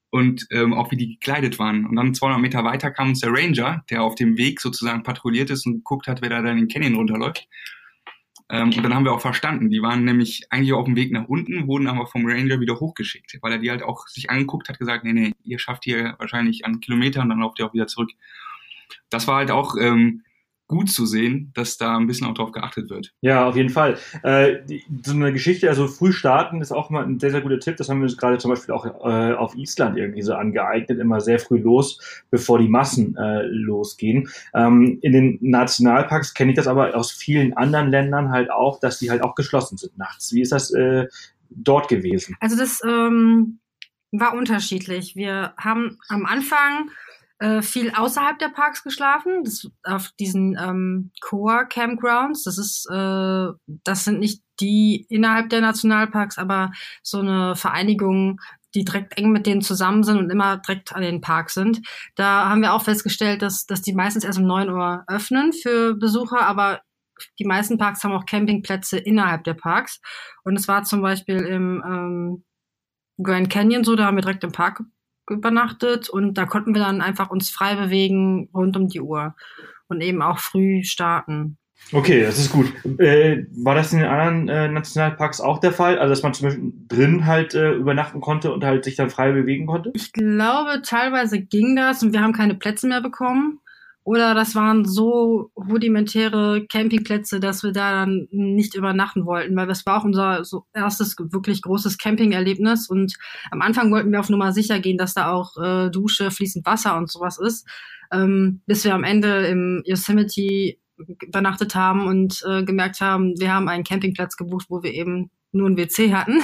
Und ähm, auch wie die gekleidet waren. Und dann 200 Meter weiter kam uns der Ranger, der auf dem Weg sozusagen patrouilliert ist und geguckt hat, wer da dann den Canyon runterläuft. Ähm, und dann haben wir auch verstanden, die waren nämlich eigentlich auf dem Weg nach unten, wurden aber vom Ranger wieder hochgeschickt, weil er die halt auch sich angeguckt hat, gesagt, nee, nee, ihr schafft hier wahrscheinlich an Kilometern und dann lauft ihr auch wieder zurück. Das war halt auch ähm, gut zu sehen, dass da ein bisschen auch drauf geachtet wird. Ja, auf jeden Fall. Äh, so eine Geschichte, also früh starten ist auch mal ein sehr, sehr guter Tipp. Das haben wir uns gerade zum Beispiel auch äh, auf Island irgendwie so angeeignet, immer sehr früh los, bevor die Massen äh, losgehen. Ähm, in den Nationalparks kenne ich das aber aus vielen anderen Ländern halt auch, dass die halt auch geschlossen sind nachts. Wie ist das äh, dort gewesen? Also das ähm, war unterschiedlich. Wir haben am Anfang äh, viel außerhalb der Parks geschlafen, das, auf diesen ähm, Core Campgrounds. Das ist, äh, das sind nicht die innerhalb der Nationalparks, aber so eine Vereinigung, die direkt eng mit denen zusammen sind und immer direkt an den Parks sind. Da haben wir auch festgestellt, dass, dass die meistens erst um neun Uhr öffnen für Besucher, aber die meisten Parks haben auch Campingplätze innerhalb der Parks. Und es war zum Beispiel im ähm, Grand Canyon so, da haben wir direkt im Park übernachtet und da konnten wir dann einfach uns frei bewegen rund um die Uhr und eben auch früh starten. Okay, das ist gut. Äh, war das in den anderen äh, Nationalparks auch der Fall? Also, dass man zum Beispiel drin halt äh, übernachten konnte und halt sich dann frei bewegen konnte? Ich glaube, teilweise ging das und wir haben keine Plätze mehr bekommen. Oder das waren so rudimentäre Campingplätze, dass wir da dann nicht übernachten wollten, weil das war auch unser so erstes wirklich großes Campingerlebnis. Und am Anfang wollten wir auf Nummer sicher gehen, dass da auch äh, Dusche, fließend Wasser und sowas ist. Ähm, bis wir am Ende im Yosemite übernachtet haben und äh, gemerkt haben, wir haben einen Campingplatz gebucht, wo wir eben nur ein WC hatten.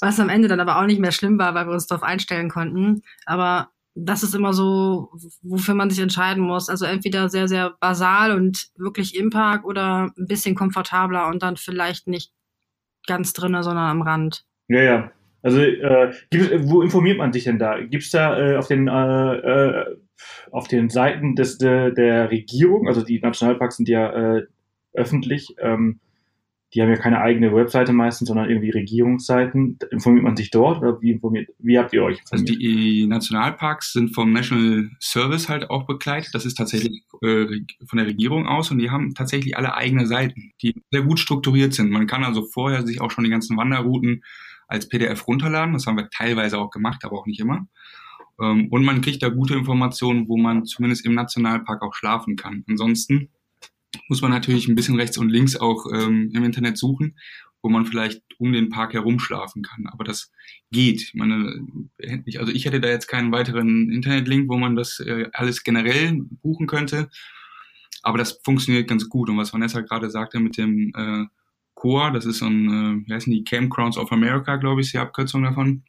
Was am Ende dann aber auch nicht mehr schlimm war, weil wir uns darauf einstellen konnten. Aber das ist immer so, wofür man sich entscheiden muss. Also entweder sehr, sehr basal und wirklich im Park oder ein bisschen komfortabler und dann vielleicht nicht ganz drinnen, sondern am Rand. Ja, ja. Also äh, gibt, wo informiert man sich denn da? Gibt es da äh, auf den äh, äh, auf den Seiten des der, der Regierung, also die Nationalparks sind ja äh, öffentlich, ähm, die haben ja keine eigene Webseite meistens, sondern irgendwie Regierungsseiten. Informiert man sich dort oder wie, informiert, wie habt ihr euch informiert? Also die Nationalparks sind vom National Service halt auch begleitet. Das ist tatsächlich äh, von der Regierung aus und die haben tatsächlich alle eigene Seiten, die sehr gut strukturiert sind. Man kann also vorher sich auch schon die ganzen Wanderrouten als PDF runterladen. Das haben wir teilweise auch gemacht, aber auch nicht immer. Ähm, und man kriegt da gute Informationen, wo man zumindest im Nationalpark auch schlafen kann. Ansonsten muss man natürlich ein bisschen rechts und links auch ähm, im Internet suchen. wo man vielleicht um den Park herum schlafen kann. Aber das geht. Ich meine, also ich hätte da jetzt keinen weiteren Internetlink, wo man das äh, alles generell buchen könnte. Aber das funktioniert ganz gut. Und was Vanessa gerade sagte mit dem äh, Core, das ist so ein, äh, wie heißen die, Campgrounds of America, glaube ich, ist die Abkürzung davon.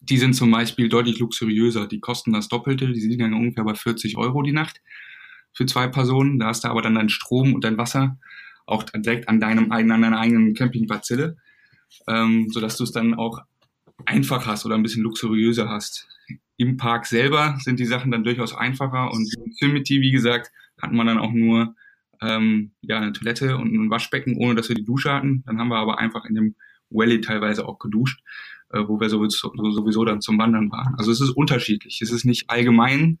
Die sind zum Beispiel deutlich luxuriöser. Die kosten das Doppelte. Die liegen dann ungefähr bei 40 Euro die Nacht für zwei Personen. Da hast du aber dann deinen Strom und dein Wasser auch direkt an deinem eigenen, an deiner eigenen Campingparzelle, ähm, sodass du es dann auch einfach hast oder ein bisschen luxuriöser hast. Im Park selber sind die Sachen dann durchaus einfacher und in Yosemite, wie gesagt, hat man dann auch nur ähm, ja, eine Toilette und ein Waschbecken, ohne dass wir die Dusche hatten. Dann haben wir aber einfach in dem Valley teilweise auch geduscht, äh, wo wir sowieso, sowieso dann zum Wandern waren. Also es ist unterschiedlich. Es ist nicht allgemein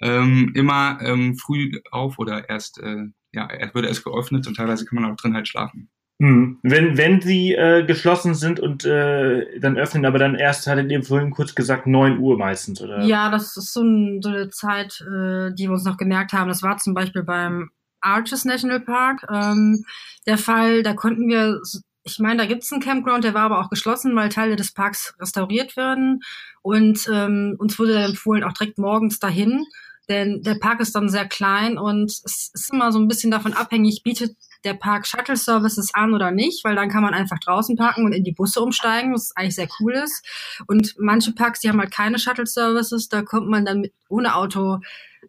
ähm, immer ähm, früh auf oder erst, äh, ja, er wird erst geöffnet und teilweise kann man auch drin halt schlafen. Hm. Wenn, wenn sie äh, geschlossen sind und äh, dann öffnen, aber dann erst, hattet ihr vorhin kurz gesagt, neun Uhr meistens, oder? Ja, das ist so, ein, so eine Zeit, äh, die wir uns noch gemerkt haben. Das war zum Beispiel beim Arches National Park ähm, der Fall. Da konnten wir, ich meine, da gibt's einen Campground, der war aber auch geschlossen, weil Teile des Parks restauriert werden. Und ähm, uns wurde dann empfohlen, auch direkt morgens dahin. Denn der Park ist dann sehr klein und es ist immer so ein bisschen davon abhängig, bietet der Park Shuttle Services an oder nicht, weil dann kann man einfach draußen parken und in die Busse umsteigen, was eigentlich sehr cool ist. Und manche Parks, die haben halt keine Shuttle Services, da kommt man dann mit, ohne Auto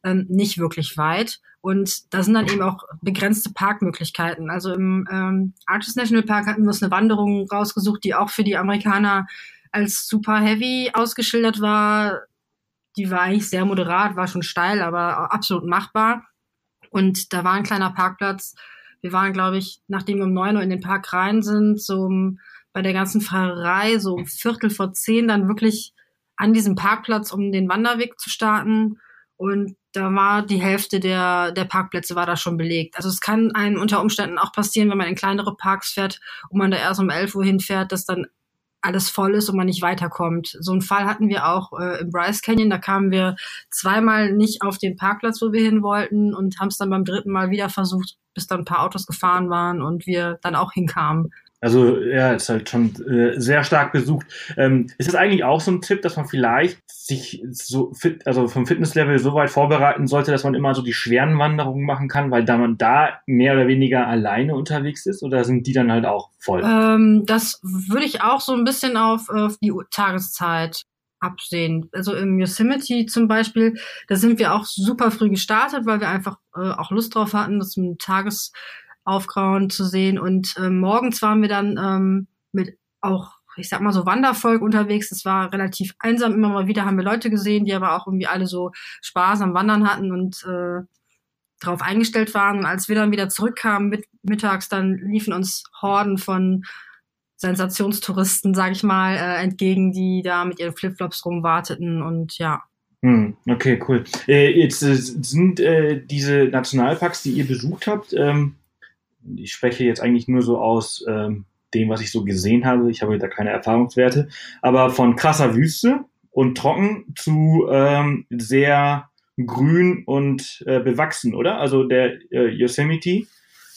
ähm, nicht wirklich weit. Und da sind dann eben auch begrenzte Parkmöglichkeiten. Also im ähm, Arches National Park hatten wir uns eine Wanderung rausgesucht, die auch für die Amerikaner als super heavy ausgeschildert war. Die war eigentlich sehr moderat, war schon steil, aber absolut machbar. Und da war ein kleiner Parkplatz, wir waren, glaube ich, nachdem wir um neun Uhr in den Park rein sind, so um, bei der ganzen Fahrerei, so um Viertel vor zehn dann wirklich an diesem Parkplatz, um den Wanderweg zu starten. Und da war die Hälfte der, der Parkplätze war da schon belegt. Also es kann einem unter Umständen auch passieren, wenn man in kleinere Parks fährt und man da erst um elf Uhr hinfährt, dass dann alles voll ist und man nicht weiterkommt. So einen Fall hatten wir auch äh, im Bryce Canyon. Da kamen wir zweimal nicht auf den Parkplatz, wo wir hin wollten und haben es dann beim dritten Mal wieder versucht, bis dann ein paar Autos gefahren waren und wir dann auch hinkamen. Also ja, ist halt schon äh, sehr stark besucht. Ähm, ist das eigentlich auch so ein Tipp, dass man vielleicht sich so fit, also vom Fitnesslevel so weit vorbereiten sollte, dass man immer so die schweren Wanderungen machen kann, weil da man da mehr oder weniger alleine unterwegs ist oder sind die dann halt auch voll? Ähm, das würde ich auch so ein bisschen auf, auf die Tageszeit absehen. Also im Yosemite zum Beispiel, da sind wir auch super früh gestartet, weil wir einfach äh, auch Lust drauf hatten, das im Tagesaufgrauen zu sehen. Und äh, morgens waren wir dann ähm, mit auch, ich sag mal so Wandervolk unterwegs. Das war relativ einsam. Immer mal wieder haben wir Leute gesehen, die aber auch irgendwie alle so Spaß am Wandern hatten und äh, darauf eingestellt waren. Und als wir dann wieder zurückkamen mit, mittags, dann liefen uns Horden von Sensationstouristen, sag ich mal, äh, entgegen, die da mit ihren Flipflops rumwarteten und ja. Hm, okay, cool. Äh, jetzt äh, sind äh, diese Nationalparks, die ihr besucht habt, ähm, ich spreche jetzt eigentlich nur so aus ähm, dem, was ich so gesehen habe. Ich habe da keine Erfahrungswerte, aber von krasser Wüste und trocken zu ähm, sehr grün und äh, bewachsen, oder? Also der äh, Yosemite,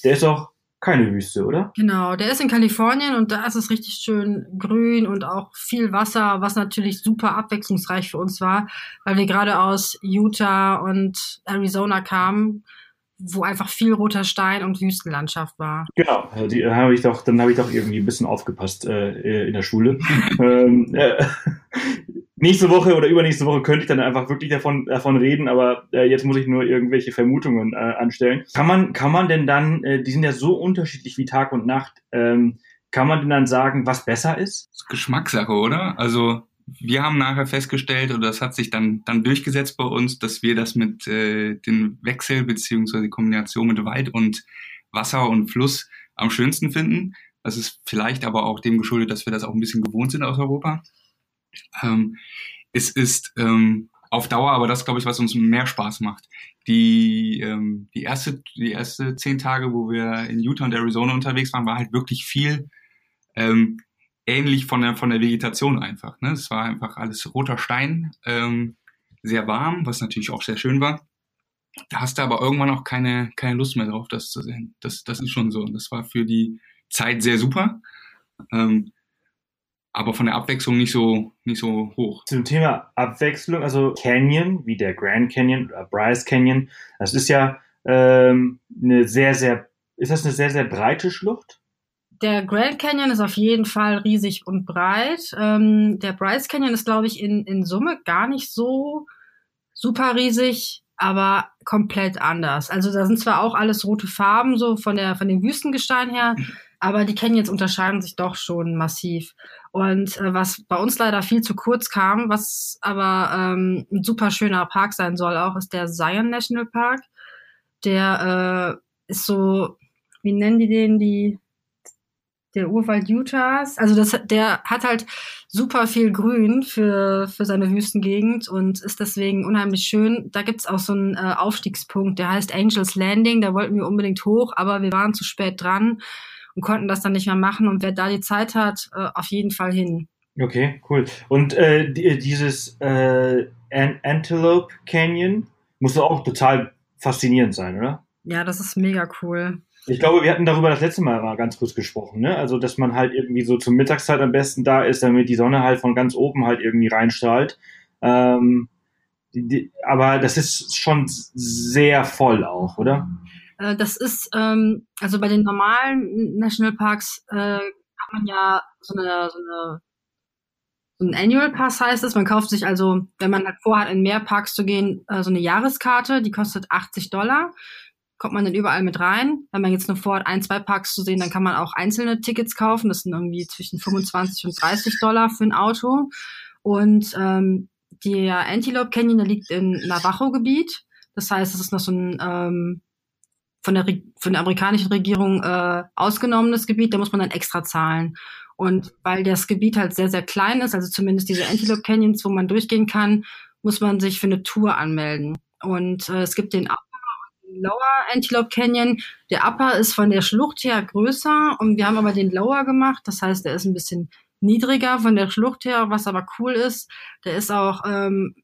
der ist auch keine Wüste, oder? Genau, der ist in Kalifornien und da ist es richtig schön grün und auch viel Wasser, was natürlich super abwechslungsreich für uns war, weil wir gerade aus Utah und Arizona kamen, wo einfach viel roter Stein und Wüstenlandschaft war. Genau, die äh, habe ich doch, dann habe ich doch irgendwie ein bisschen aufgepasst äh, in der Schule. ähm, äh, nächste Woche oder übernächste Woche könnte ich dann einfach wirklich davon, davon reden, aber äh, jetzt muss ich nur irgendwelche Vermutungen äh, anstellen. Kann man, kann man denn dann, äh, die sind ja so unterschiedlich wie Tag und Nacht, ähm, kann man denn dann sagen, was besser ist? Das ist Geschmackssache, oder? Also wir haben nachher festgestellt, oder das hat sich dann, dann durchgesetzt bei uns, dass wir das mit äh, dem Wechsel beziehungsweise Kombination mit Wald und Wasser und Fluss am schönsten finden. Das ist vielleicht aber auch dem geschuldet, dass wir das auch ein bisschen gewohnt sind aus Europa. Ähm, es ist ähm, auf Dauer aber das, glaube ich, was uns mehr Spaß macht. Die, ähm, die, erste, die erste zehn Tage, wo wir in Utah und Arizona unterwegs waren, war halt wirklich viel ähm, ähnlich von der, von der Vegetation einfach. Ne? Es war einfach alles roter Stein, ähm, sehr warm, was natürlich auch sehr schön war. Da hast du aber irgendwann auch keine, keine Lust mehr drauf, das zu sehen. Das, das ist schon so. Und das war für die Zeit sehr super. Ähm, aber von der Abwechslung nicht so, nicht so hoch. Zum Thema Abwechslung, also Canyon, wie der Grand Canyon oder Bryce Canyon, das ist ja ähm, eine sehr, sehr, ist das eine sehr, sehr breite Schlucht? Der Grand Canyon ist auf jeden Fall riesig und breit. Ähm, der Bryce Canyon ist, glaube ich, in, in Summe gar nicht so super riesig, aber komplett anders. Also da sind zwar auch alles rote Farben, so von der, von dem Wüstengestein her, aber die Canyons unterscheiden sich doch schon massiv. Und äh, was bei uns leider viel zu kurz kam, was aber ähm, ein super schöner Park sein soll auch, ist der Zion National Park. Der äh, ist so, wie nennen die den, die der Urwald Utahs. Also das, der hat halt super viel Grün für, für seine Wüstengegend und ist deswegen unheimlich schön. Da gibt's auch so einen äh, Aufstiegspunkt, der heißt Angels Landing. Da wollten wir unbedingt hoch, aber wir waren zu spät dran und konnten das dann nicht mehr machen. Und wer da die Zeit hat, äh, auf jeden Fall hin. Okay, cool. Und äh, dieses äh, Antelope Canyon muss auch total faszinierend sein, oder? Ja, das ist mega cool. Ich glaube, wir hatten darüber das letzte Mal mal ganz kurz gesprochen, ne? Also, dass man halt irgendwie so zur Mittagszeit am besten da ist, damit die Sonne halt von ganz oben halt irgendwie reinstrahlt. Ähm, die, die, aber das ist schon sehr voll auch, oder? Äh, das ist, ähm, also bei den normalen Nationalparks äh, hat man ja so eine, so eine so ein Annual Pass heißt es. Man kauft sich also, wenn man halt vorhat, in mehr Parks zu gehen, äh, so eine Jahreskarte, die kostet 80 Dollar. Kommt man dann überall mit rein. Wenn man jetzt nur vorhat, ein, zwei Parks zu sehen, dann kann man auch einzelne Tickets kaufen. Das sind irgendwie zwischen 25 und 30 Dollar für ein Auto. Und ähm, der Antelope Canyon, der liegt in Navajo-Gebiet. Das heißt, es ist noch so ein ähm, von der, von der amerikanischen Regierung äh, ausgenommenes Gebiet, da muss man dann extra zahlen. Und weil das Gebiet halt sehr, sehr klein ist, also zumindest diese Antelope Canyons, wo man durchgehen kann, muss man sich für eine Tour anmelden. Und äh, es gibt den Lower Antelope Canyon. Der Upper ist von der Schlucht her größer und wir haben aber den Lower gemacht. Das heißt, der ist ein bisschen niedriger von der Schlucht her, was aber cool ist. Der ist auch ähm,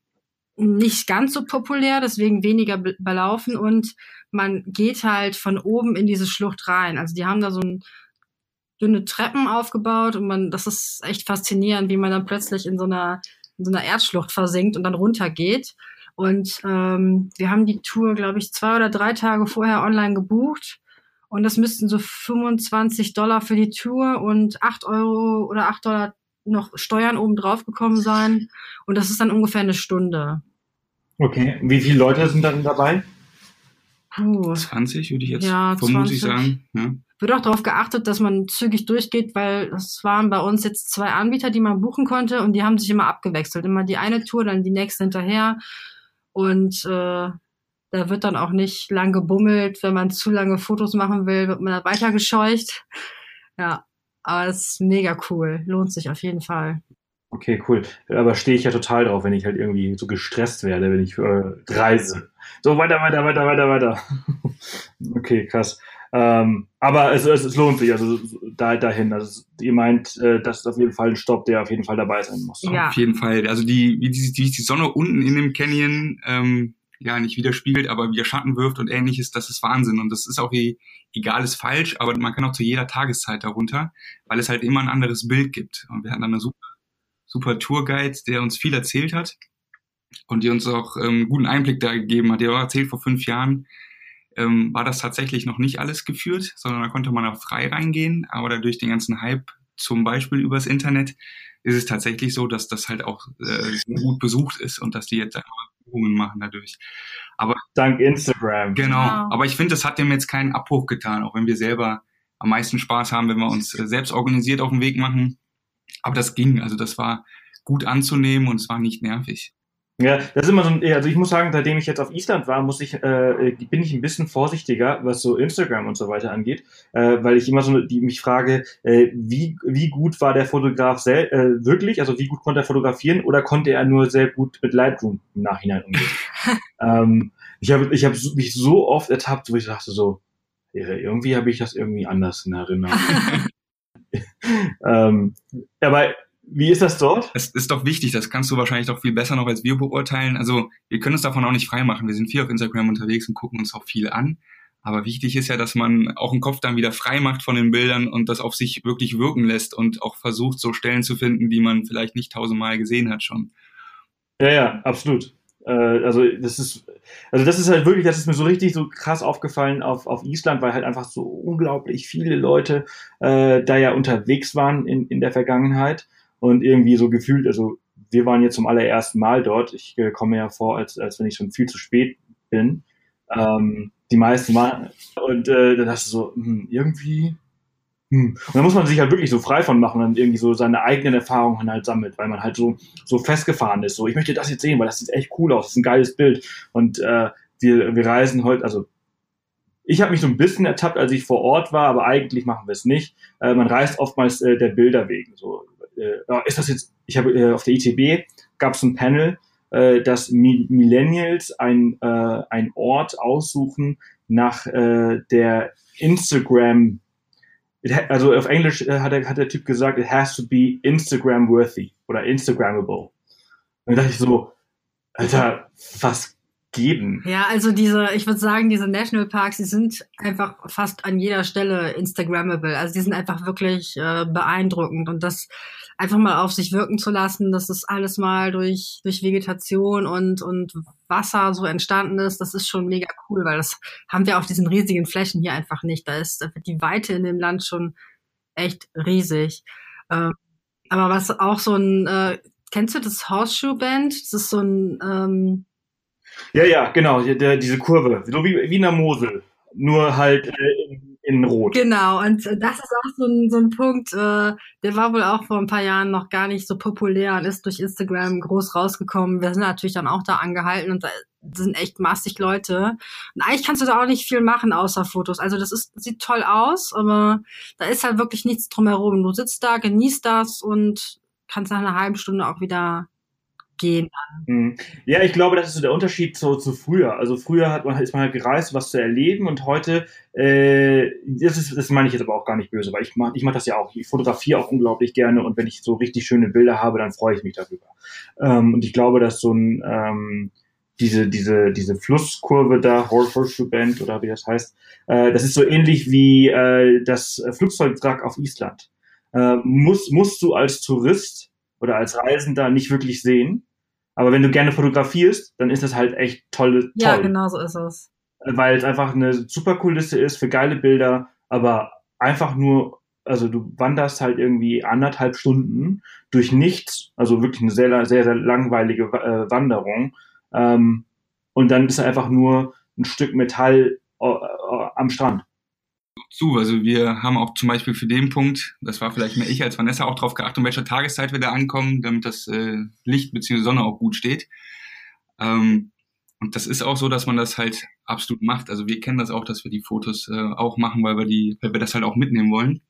nicht ganz so populär, deswegen weniger belaufen und man geht halt von oben in diese Schlucht rein. Also die haben da so ein dünne Treppen aufgebaut und man, das ist echt faszinierend, wie man dann plötzlich in so einer, in so einer Erdschlucht versinkt und dann runtergeht. Und ähm, wir haben die Tour, glaube ich, zwei oder drei Tage vorher online gebucht. Und das müssten so 25 Dollar für die Tour und 8 Euro oder 8 Dollar noch Steuern oben drauf gekommen sein. Und das ist dann ungefähr eine Stunde. Okay, wie viele Leute sind dann dabei? Puh. 20 würde ich jetzt ja, vermutlich 20. sagen. Ja. Wird auch darauf geachtet, dass man zügig durchgeht, weil es waren bei uns jetzt zwei Anbieter, die man buchen konnte und die haben sich immer abgewechselt. Immer die eine Tour, dann die nächste hinterher. Und äh, da wird dann auch nicht lang gebummelt. Wenn man zu lange Fotos machen will, wird man da weitergescheucht. Ja, aber es ist mega cool. Lohnt sich auf jeden Fall. Okay, cool. Aber stehe ich ja total drauf, wenn ich halt irgendwie so gestresst werde, wenn ich äh, reise. So, weiter, weiter, weiter, weiter, weiter. okay, krass. Ähm, aber es, es, es lohnt sich, also da, dahin. Also ihr meint, äh, das ist auf jeden Fall ein Stopp, der auf jeden Fall dabei sein muss. Ja. Auf jeden Fall. Also die, wie die, die, die Sonne unten in dem Canyon ähm, ja nicht widerspiegelt, aber wie er Schatten wirft und ähnliches, das ist Wahnsinn. Und das ist auch wie, egal ist falsch, aber man kann auch zu jeder Tageszeit darunter, weil es halt immer ein anderes Bild gibt. Und wir hatten dann eine super super Tourguide, der uns viel erzählt hat und die uns auch ähm, guten Einblick da gegeben hat. Der war erzählt, vor fünf Jahren ähm, war das tatsächlich noch nicht alles geführt, sondern da konnte man auch frei reingehen. Aber dadurch den ganzen Hype, zum Beispiel übers Internet, ist es tatsächlich so, dass das halt auch äh, gut besucht ist und dass die jetzt Übungen machen dadurch. Aber dank Instagram. Genau. Wow. Aber ich finde, das hat dem jetzt keinen Abbruch getan, auch wenn wir selber am meisten Spaß haben, wenn wir uns äh, selbst organisiert auf den Weg machen aber das ging, also das war gut anzunehmen und es war nicht nervig. Ja, das ist immer so ein, also ich muss sagen, seitdem ich jetzt auf Island war, muss ich, äh, bin ich ein bisschen vorsichtiger, was so Instagram und so weiter angeht, äh, weil ich immer so die, mich frage, äh, wie, wie gut war der Fotograf sel äh, wirklich, also wie gut konnte er fotografieren oder konnte er nur sehr gut mit Lightroom im Nachhinein umgehen? ähm, ich habe ich hab mich so oft ertappt, wo ich dachte so, irgendwie habe ich das irgendwie anders in Erinnerung. ähm, aber wie ist das dort? Es ist doch wichtig, das kannst du wahrscheinlich doch viel besser noch als wir beurteilen. Also wir können uns davon auch nicht freimachen. Wir sind viel auf Instagram unterwegs und gucken uns auch viel an. Aber wichtig ist ja, dass man auch den Kopf dann wieder frei macht von den Bildern und das auf sich wirklich wirken lässt und auch versucht, so Stellen zu finden, die man vielleicht nicht tausendmal gesehen hat schon. Ja, ja, absolut. Äh, also das ist, also das ist halt wirklich, das ist mir so richtig so krass aufgefallen auf, auf Island, weil halt einfach so unglaublich viele Leute äh, da ja unterwegs waren in, in der Vergangenheit und irgendwie so gefühlt, also wir waren jetzt zum allerersten Mal dort. Ich äh, komme ja vor, als, als wenn ich schon viel zu spät bin. Ähm, die meisten waren. Und äh, dann hast du so, hm, irgendwie. Hm. Und dann muss man sich halt wirklich so frei von machen und irgendwie so seine eigenen Erfahrungen halt sammelt, weil man halt so, so festgefahren ist. So, ich möchte das jetzt sehen, weil das sieht echt cool aus, das ist ein geiles Bild. Und äh, wir, wir reisen heute, also ich habe mich so ein bisschen ertappt, als ich vor Ort war, aber eigentlich machen wir es nicht. Äh, man reist oftmals äh, der Bilder wegen. So, äh, ist das jetzt, ich habe äh, auf der ITB gab es ein Panel, äh, dass Millennials ein, äh, ein Ort aussuchen nach äh, der Instagram, also auf Englisch äh, hat, der, hat der Typ gesagt, it has to be Instagram worthy oder Instagrammable. Und dann dachte ich so, Alter, was geben. Ja, also diese, ich würde sagen, diese Nationalparks, die sind einfach fast an jeder Stelle Instagrammable. Also die sind einfach wirklich äh, beeindruckend und das einfach mal auf sich wirken zu lassen, dass das alles mal durch, durch Vegetation und, und Wasser so entstanden ist, das ist schon mega cool, weil das haben wir auf diesen riesigen Flächen hier einfach nicht. Da ist die Weite in dem Land schon echt riesig. Ähm, aber was auch so ein, äh, kennst du das Horseshoe Band? Das ist so ein, ähm, ja, ja, genau, der, diese Kurve, so wie, wie in der Mosel, nur halt äh, in, in Rot. Genau, und das ist auch so ein, so ein Punkt, äh, der war wohl auch vor ein paar Jahren noch gar nicht so populär und ist durch Instagram groß rausgekommen. Wir sind natürlich dann auch da angehalten und da sind echt massig Leute. Und eigentlich kannst du da auch nicht viel machen außer Fotos. Also das ist, sieht toll aus, aber da ist halt wirklich nichts drumherum. Du sitzt da, genießt das und kannst nach einer halben Stunde auch wieder gehen hm. Ja, ich glaube, das ist so der Unterschied zu, zu früher. Also früher hat man, ist man halt gereist, was zu erleben und heute, äh, das, ist, das meine ich jetzt aber auch gar nicht böse, weil ich mache ich mach das ja auch. Ich fotografiere auch unglaublich gerne und wenn ich so richtig schöne Bilder habe, dann freue ich mich darüber. Ähm, und ich glaube, dass so ein ähm, diese, diese, diese Flusskurve da, Horseshoe Bend oder wie das heißt, äh, das ist so ähnlich wie äh, das Flugzeugwrack auf Island. Äh, muss, musst du als Tourist oder als Reisender nicht wirklich sehen. Aber wenn du gerne fotografierst, dann ist das halt echt toll. toll. Ja, genau so ist es. Weil es einfach eine super Kulisse ist für geile Bilder, aber einfach nur, also du wanderst halt irgendwie anderthalb Stunden durch nichts, also wirklich eine sehr, sehr, sehr langweilige äh, Wanderung. Ähm, und dann ist einfach nur ein Stück Metall äh, äh, am Strand zu. Also wir haben auch zum Beispiel für den Punkt, das war vielleicht mehr ich als Vanessa, auch darauf geachtet, um welcher Tageszeit wir da ankommen, damit das äh, Licht bzw. Sonne auch gut steht. Ähm, und das ist auch so, dass man das halt absolut macht. Also wir kennen das auch, dass wir die Fotos äh, auch machen, weil wir die, weil wir das halt auch mitnehmen wollen.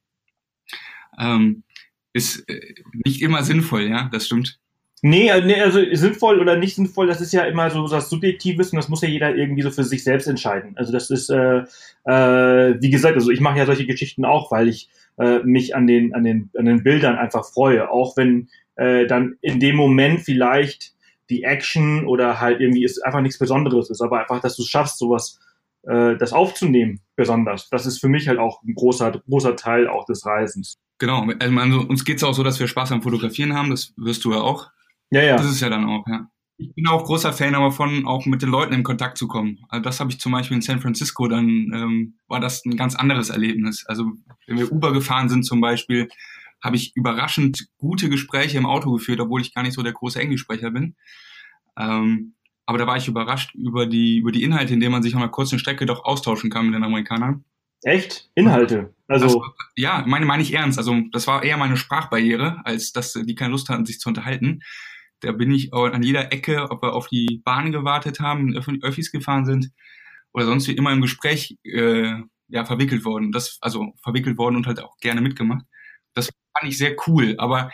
Ähm, ist äh, nicht immer sinnvoll, ja, das stimmt. Nee, äh, nee, also sinnvoll oder nicht sinnvoll, das ist ja immer so was Subjektives und das muss ja jeder irgendwie so für sich selbst entscheiden. Also das ist, äh, äh, wie gesagt, also ich mache ja solche Geschichten auch, weil ich äh, mich an den, an, den, an den Bildern einfach freue. Auch wenn äh, dann in dem Moment vielleicht die Action oder halt irgendwie ist einfach nichts Besonderes ist, aber einfach, dass du es schaffst, sowas äh, das aufzunehmen, besonders. Das ist für mich halt auch ein großer, großer Teil auch des Reisens. Genau, also uns geht's auch so, dass wir Spaß am Fotografieren haben, das wirst du ja auch. Ja, ja. Das ist ja dann auch, ja. Ich bin auch großer Fan aber von, auch mit den Leuten in Kontakt zu kommen. Also das habe ich zum Beispiel in San Francisco, dann ähm, war das ein ganz anderes Erlebnis. Also wenn wir Uber gefahren sind zum Beispiel, habe ich überraschend gute Gespräche im Auto geführt, obwohl ich gar nicht so der große Englischsprecher bin. Ähm, aber da war ich überrascht über die, über die Inhalte, in denen man sich auf einer kurzen Strecke doch austauschen kann mit den Amerikanern. Echt? Inhalte? Also das, ja, meine meine ich ernst. Also das war eher meine Sprachbarriere, als dass die keine Lust hatten, sich zu unterhalten. Da bin ich an jeder Ecke, ob wir auf die Bahn gewartet haben, Öffis gefahren sind oder sonst wie immer im Gespräch äh, ja verwickelt worden. Das also verwickelt worden und halt auch gerne mitgemacht. Das fand ich sehr cool. Aber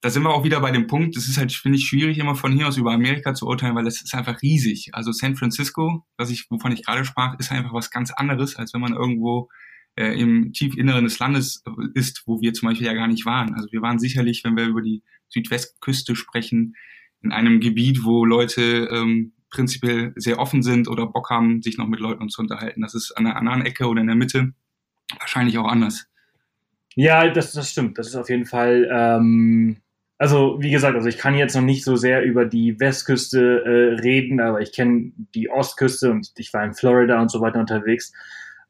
da sind wir auch wieder bei dem Punkt. Das ist halt finde ich schwierig immer von hier aus über Amerika zu urteilen, weil das ist einfach riesig. Also San Francisco, was ich wovon ich gerade sprach, ist einfach was ganz anderes, als wenn man irgendwo äh, im Tiefinneren des Landes ist, wo wir zum Beispiel ja gar nicht waren. Also wir waren sicherlich, wenn wir über die Südwestküste sprechen, in einem Gebiet, wo Leute ähm, prinzipiell sehr offen sind oder Bock haben, sich noch mit Leuten zu unterhalten. Das ist an einer anderen Ecke oder in der Mitte wahrscheinlich auch anders. Ja, das, das stimmt. Das ist auf jeden Fall. Ähm, also wie gesagt, also ich kann jetzt noch nicht so sehr über die Westküste äh, reden, aber ich kenne die Ostküste und ich war in Florida und so weiter unterwegs.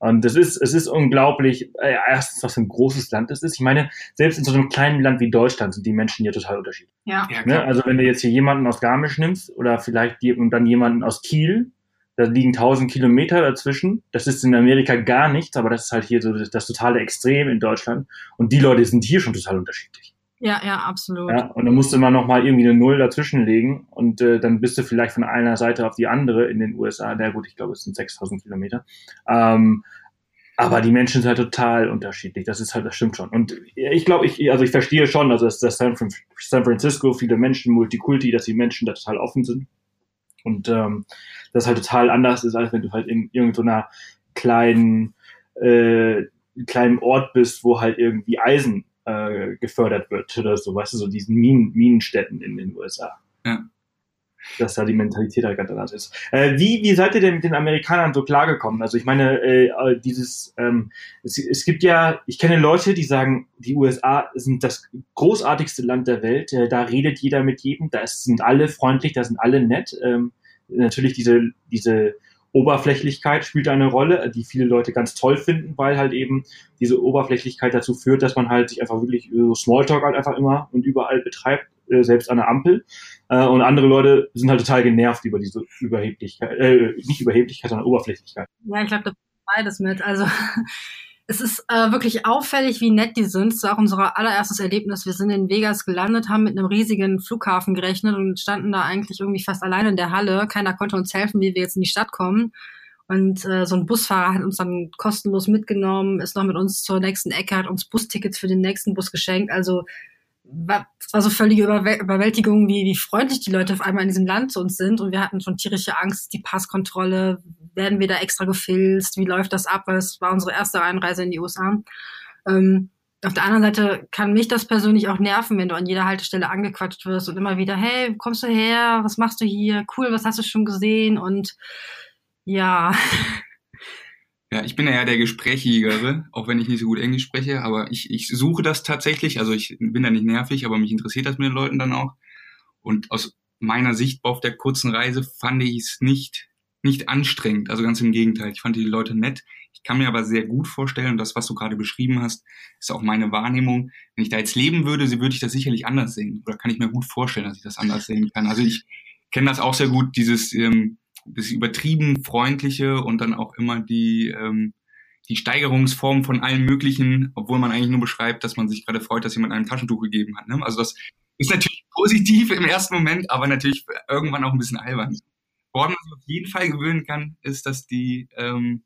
Und es ist, es ist unglaublich, äh, erstens, was für ein großes Land es ist. Ich meine, selbst in so einem kleinen Land wie Deutschland sind die Menschen hier total unterschiedlich. Ja. ja ne? Also wenn du jetzt hier jemanden aus Garmisch nimmst oder vielleicht die, und dann jemanden aus Kiel, da liegen tausend Kilometer dazwischen. Das ist in Amerika gar nichts, aber das ist halt hier so das, das totale Extrem in Deutschland. Und die Leute sind hier schon total unterschiedlich. Ja, ja, absolut. Ja, und dann musst du immer noch mal irgendwie eine Null dazwischenlegen und äh, dann bist du vielleicht von einer Seite auf die andere in den USA. Na gut, ich glaube, es sind 6000 Kilometer. Ähm, aber die Menschen sind halt total unterschiedlich. Das ist halt, das stimmt schon. Und ich glaube, ich, also ich verstehe schon, also dass, dass San, Francisco viele Menschen, Multikulti, dass die Menschen da total offen sind. Und ähm, das halt total anders ist, als wenn du halt in irgendeiner kleinen, äh, kleinen Ort bist, wo halt irgendwie Eisen äh, gefördert wird oder so, weißt du, so diesen Minen, Minenstädten in den USA. Ja. Dass da die Mentalität halt ganz anders ist. Äh, wie, wie seid ihr denn mit den Amerikanern so klargekommen? Also ich meine, äh, äh, dieses, ähm, es, es gibt ja, ich kenne Leute, die sagen, die USA sind das großartigste Land der Welt, äh, da redet jeder mit jedem, da sind alle freundlich, da sind alle nett. Ähm, natürlich diese, diese Oberflächlichkeit spielt eine Rolle, die viele Leute ganz toll finden, weil halt eben diese Oberflächlichkeit dazu führt, dass man halt sich einfach wirklich so Smalltalk halt einfach immer und überall betreibt, äh, selbst an der Ampel. Äh, und andere Leute sind halt total genervt über diese Überheblichkeit, äh, nicht Überheblichkeit, sondern Oberflächlichkeit. Ja, ich glaube, da beides mit. Also es ist äh, wirklich auffällig, wie nett die sind. Das war auch unser allererstes Erlebnis. Wir sind in Vegas gelandet, haben mit einem riesigen Flughafen gerechnet und standen da eigentlich irgendwie fast alleine in der Halle. Keiner konnte uns helfen, wie wir jetzt in die Stadt kommen. Und äh, so ein Busfahrer hat uns dann kostenlos mitgenommen, ist noch mit uns zur nächsten Ecke, hat uns Bustickets für den nächsten Bus geschenkt. Also war, das war so völlige Überwältigung, wie, wie freundlich die Leute auf einmal in diesem Land zu uns sind. Und wir hatten schon tierische Angst, die Passkontrolle, werden wir da extra gefilzt, wie läuft das ab? Weil es war unsere erste Einreise in die USA. Ähm, auf der anderen Seite kann mich das persönlich auch nerven, wenn du an jeder Haltestelle angequatscht wirst und immer wieder, hey, wo kommst du her? Was machst du hier? Cool, was hast du schon gesehen? Und ja. Ja, ich bin ja der Gesprächigere, auch wenn ich nicht so gut Englisch spreche, aber ich, ich suche das tatsächlich. Also ich bin da nicht nervig, aber mich interessiert das mit den Leuten dann auch. Und aus meiner Sicht auf der kurzen Reise fand ich es nicht, nicht anstrengend. Also ganz im Gegenteil. Ich fand die Leute nett. Ich kann mir aber sehr gut vorstellen, und das, was du gerade beschrieben hast, ist auch meine Wahrnehmung. Wenn ich da jetzt leben würde, würde ich das sicherlich anders sehen. Oder kann ich mir gut vorstellen, dass ich das anders sehen kann. Also ich kenne das auch sehr gut, dieses, ähm, das übertrieben freundliche und dann auch immer die, ähm, die Steigerungsform von allen möglichen, obwohl man eigentlich nur beschreibt, dass man sich gerade freut, dass jemand ein Taschentuch gegeben hat. Ne? Also das ist natürlich positiv im ersten Moment, aber natürlich irgendwann auch ein bisschen albern. Woran man sich auf jeden Fall gewöhnen kann, ist, dass die ähm,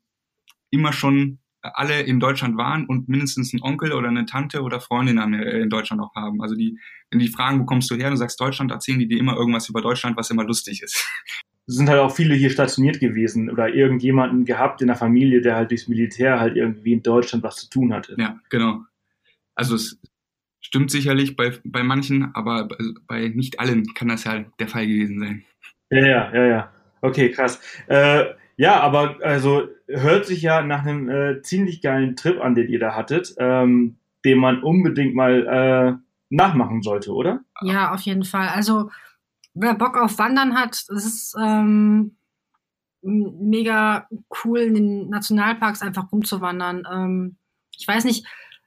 immer schon alle in Deutschland waren und mindestens einen Onkel oder eine Tante oder Freundin in Deutschland auch haben. Also die, wenn die fragen, wo kommst du her, du sagst Deutschland, erzählen die dir immer irgendwas über Deutschland, was immer lustig ist sind halt auch viele hier stationiert gewesen oder irgendjemanden gehabt in der Familie, der halt durchs Militär halt irgendwie in Deutschland was zu tun hatte. Ja, genau. Also es stimmt sicherlich bei, bei manchen, aber bei nicht allen kann das ja der Fall gewesen sein. Ja, ja, ja, ja. Okay, krass. Äh, ja, aber also hört sich ja nach einem äh, ziemlich geilen Trip an, den ihr da hattet, ähm, den man unbedingt mal äh, nachmachen sollte, oder? Ja, auf jeden Fall. Also wer Bock auf Wandern hat, das ist ähm, mega cool, in den Nationalparks einfach rumzuwandern. Ähm, ich weiß nicht,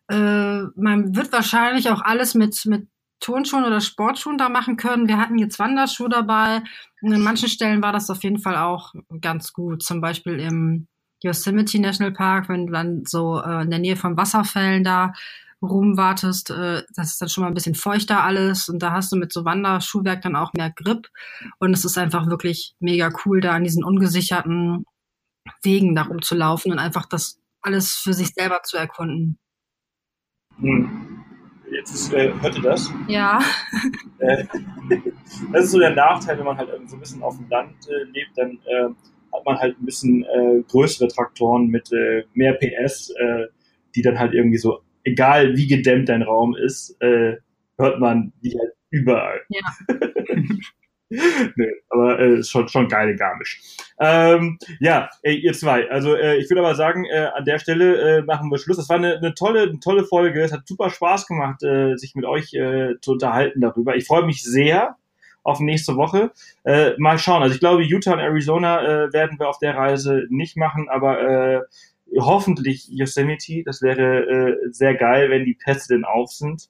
äh, man wird wahrscheinlich auch alles mit, mit Turnschuhen oder Sportschuhen da machen können. Wir hatten jetzt Wanderschuhe dabei. Und in manchen Stellen war das auf jeden Fall auch ganz gut. Zum Beispiel im Yosemite National Park, wenn du dann so äh, in der Nähe von Wasserfällen da rumwartest, äh, das ist dann schon mal ein bisschen feuchter alles und da hast du mit so Wanderschuhwerk dann auch mehr Grip und es ist einfach wirklich mega cool, da an diesen ungesicherten Wegen da rumzulaufen und einfach das alles für sich selber zu erkunden. Hm. Jetzt ist, äh, hört ihr das? Ja. Äh, das ist so der Nachteil, wenn man halt so ein bisschen auf dem Land äh, lebt, dann äh, hat man halt ein bisschen äh, größere Traktoren mit äh, mehr PS, äh, die dann halt irgendwie so egal wie gedämmt dein Raum ist, äh, hört man die halt überall. Ja. nee, aber äh, schon, schon geile Garmisch. Ähm, ja, ey, ihr zwei. Also äh, ich würde aber sagen, äh, an der Stelle äh, machen wir Schluss. Das war eine, eine tolle, eine tolle Folge. Es hat super Spaß gemacht, äh, sich mit euch äh, zu unterhalten darüber. Ich freue mich sehr auf nächste Woche. Äh, mal schauen. Also ich glaube, Utah und Arizona äh, werden wir auf der Reise nicht machen, aber äh, hoffentlich Yosemite. Das wäre äh, sehr geil, wenn die Pässe denn auf sind.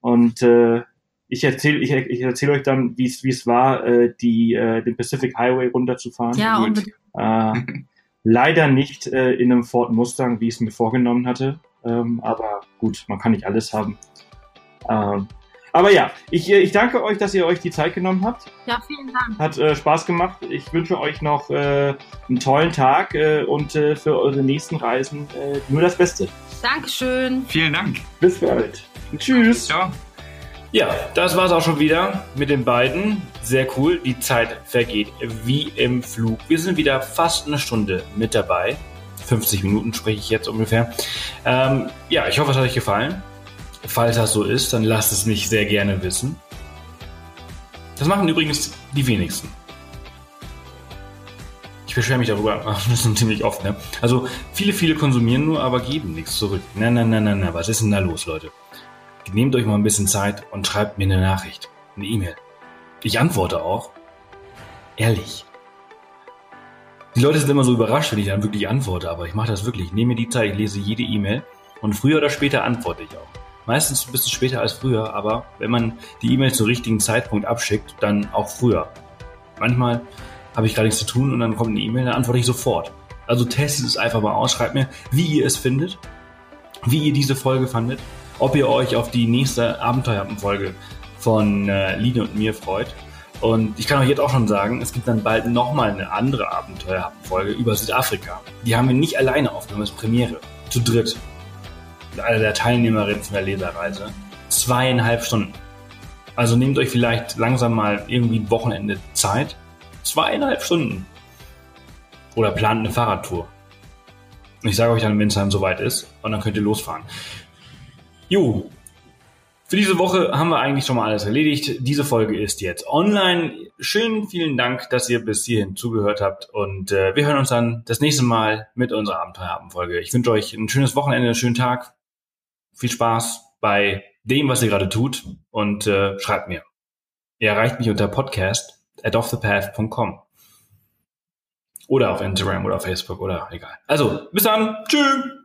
Und äh, ich erzähle ich, ich erzähl euch dann, wie es war, äh, die, äh, den Pacific Highway runterzufahren. Ja, unbedingt. Äh, leider nicht äh, in einem Ford Mustang, wie ich es mir vorgenommen hatte. Ähm, aber gut, man kann nicht alles haben. Ähm, aber ja, ich, äh, ich danke euch, dass ihr euch die Zeit genommen habt. Ja, vielen Dank. Hat äh, Spaß gemacht. Ich wünsche euch noch äh, einen tollen Tag äh, und äh, für eure nächsten Reisen äh, nur das Beste. Dankeschön. Vielen Dank. Bis bald. Tschüss. Ciao. Ja, das war's auch schon wieder mit den beiden. Sehr cool. Die Zeit vergeht wie im Flug. Wir sind wieder fast eine Stunde mit dabei. 50 Minuten spreche ich jetzt ungefähr. Ähm, ja, ich hoffe, es hat euch gefallen. Falls das so ist, dann lasst es mich sehr gerne wissen. Das machen übrigens die wenigsten. Ich beschwere mich darüber, das ist ziemlich oft, ne? Also, viele, viele konsumieren nur, aber geben nichts zurück. Na, na, na, na, na, was ist denn da los, Leute? Nehmt euch mal ein bisschen Zeit und schreibt mir eine Nachricht, eine E-Mail. Ich antworte auch. Ehrlich. Die Leute sind immer so überrascht, wenn ich dann wirklich antworte, aber ich mache das wirklich. Ich nehme mir die Zeit, ich lese jede E-Mail und früher oder später antworte ich auch. Meistens ein bisschen später als früher, aber wenn man die E-Mail zum richtigen Zeitpunkt abschickt, dann auch früher. Manchmal habe ich gar nichts zu tun und dann kommt eine E-Mail, dann antworte ich sofort. Also testet es einfach mal aus, schreibt mir, wie ihr es findet, wie ihr diese Folge fandet ob ihr euch auf die nächste Abenteuerfolge von äh, Line und mir freut. Und ich kann euch jetzt auch schon sagen, es gibt dann bald nochmal eine andere Abenteuerfolge über Südafrika. Die haben wir nicht alleine aufgenommen, das ist Premiere. Zu dritt. Einer der Teilnehmerinnen von der Leserreise. Zweieinhalb Stunden. Also nehmt euch vielleicht langsam mal irgendwie Wochenende Zeit. Zweieinhalb Stunden. Oder plant eine Fahrradtour. Ich sage euch dann, wenn es dann soweit ist, und dann könnt ihr losfahren. Jo, für diese Woche haben wir eigentlich schon mal alles erledigt. Diese Folge ist jetzt online. Schön, vielen Dank, dass ihr bis hierhin zugehört habt. Und äh, wir hören uns dann das nächste Mal mit unserer Abenteuerabendfolge. Ich wünsche euch ein schönes Wochenende, einen schönen Tag. Viel Spaß bei dem, was ihr gerade tut. Und äh, schreibt mir. Ihr erreicht mich unter podcast at offthepath.com. Oder auf Instagram oder auf Facebook oder egal. Also, bis dann. Tschüss.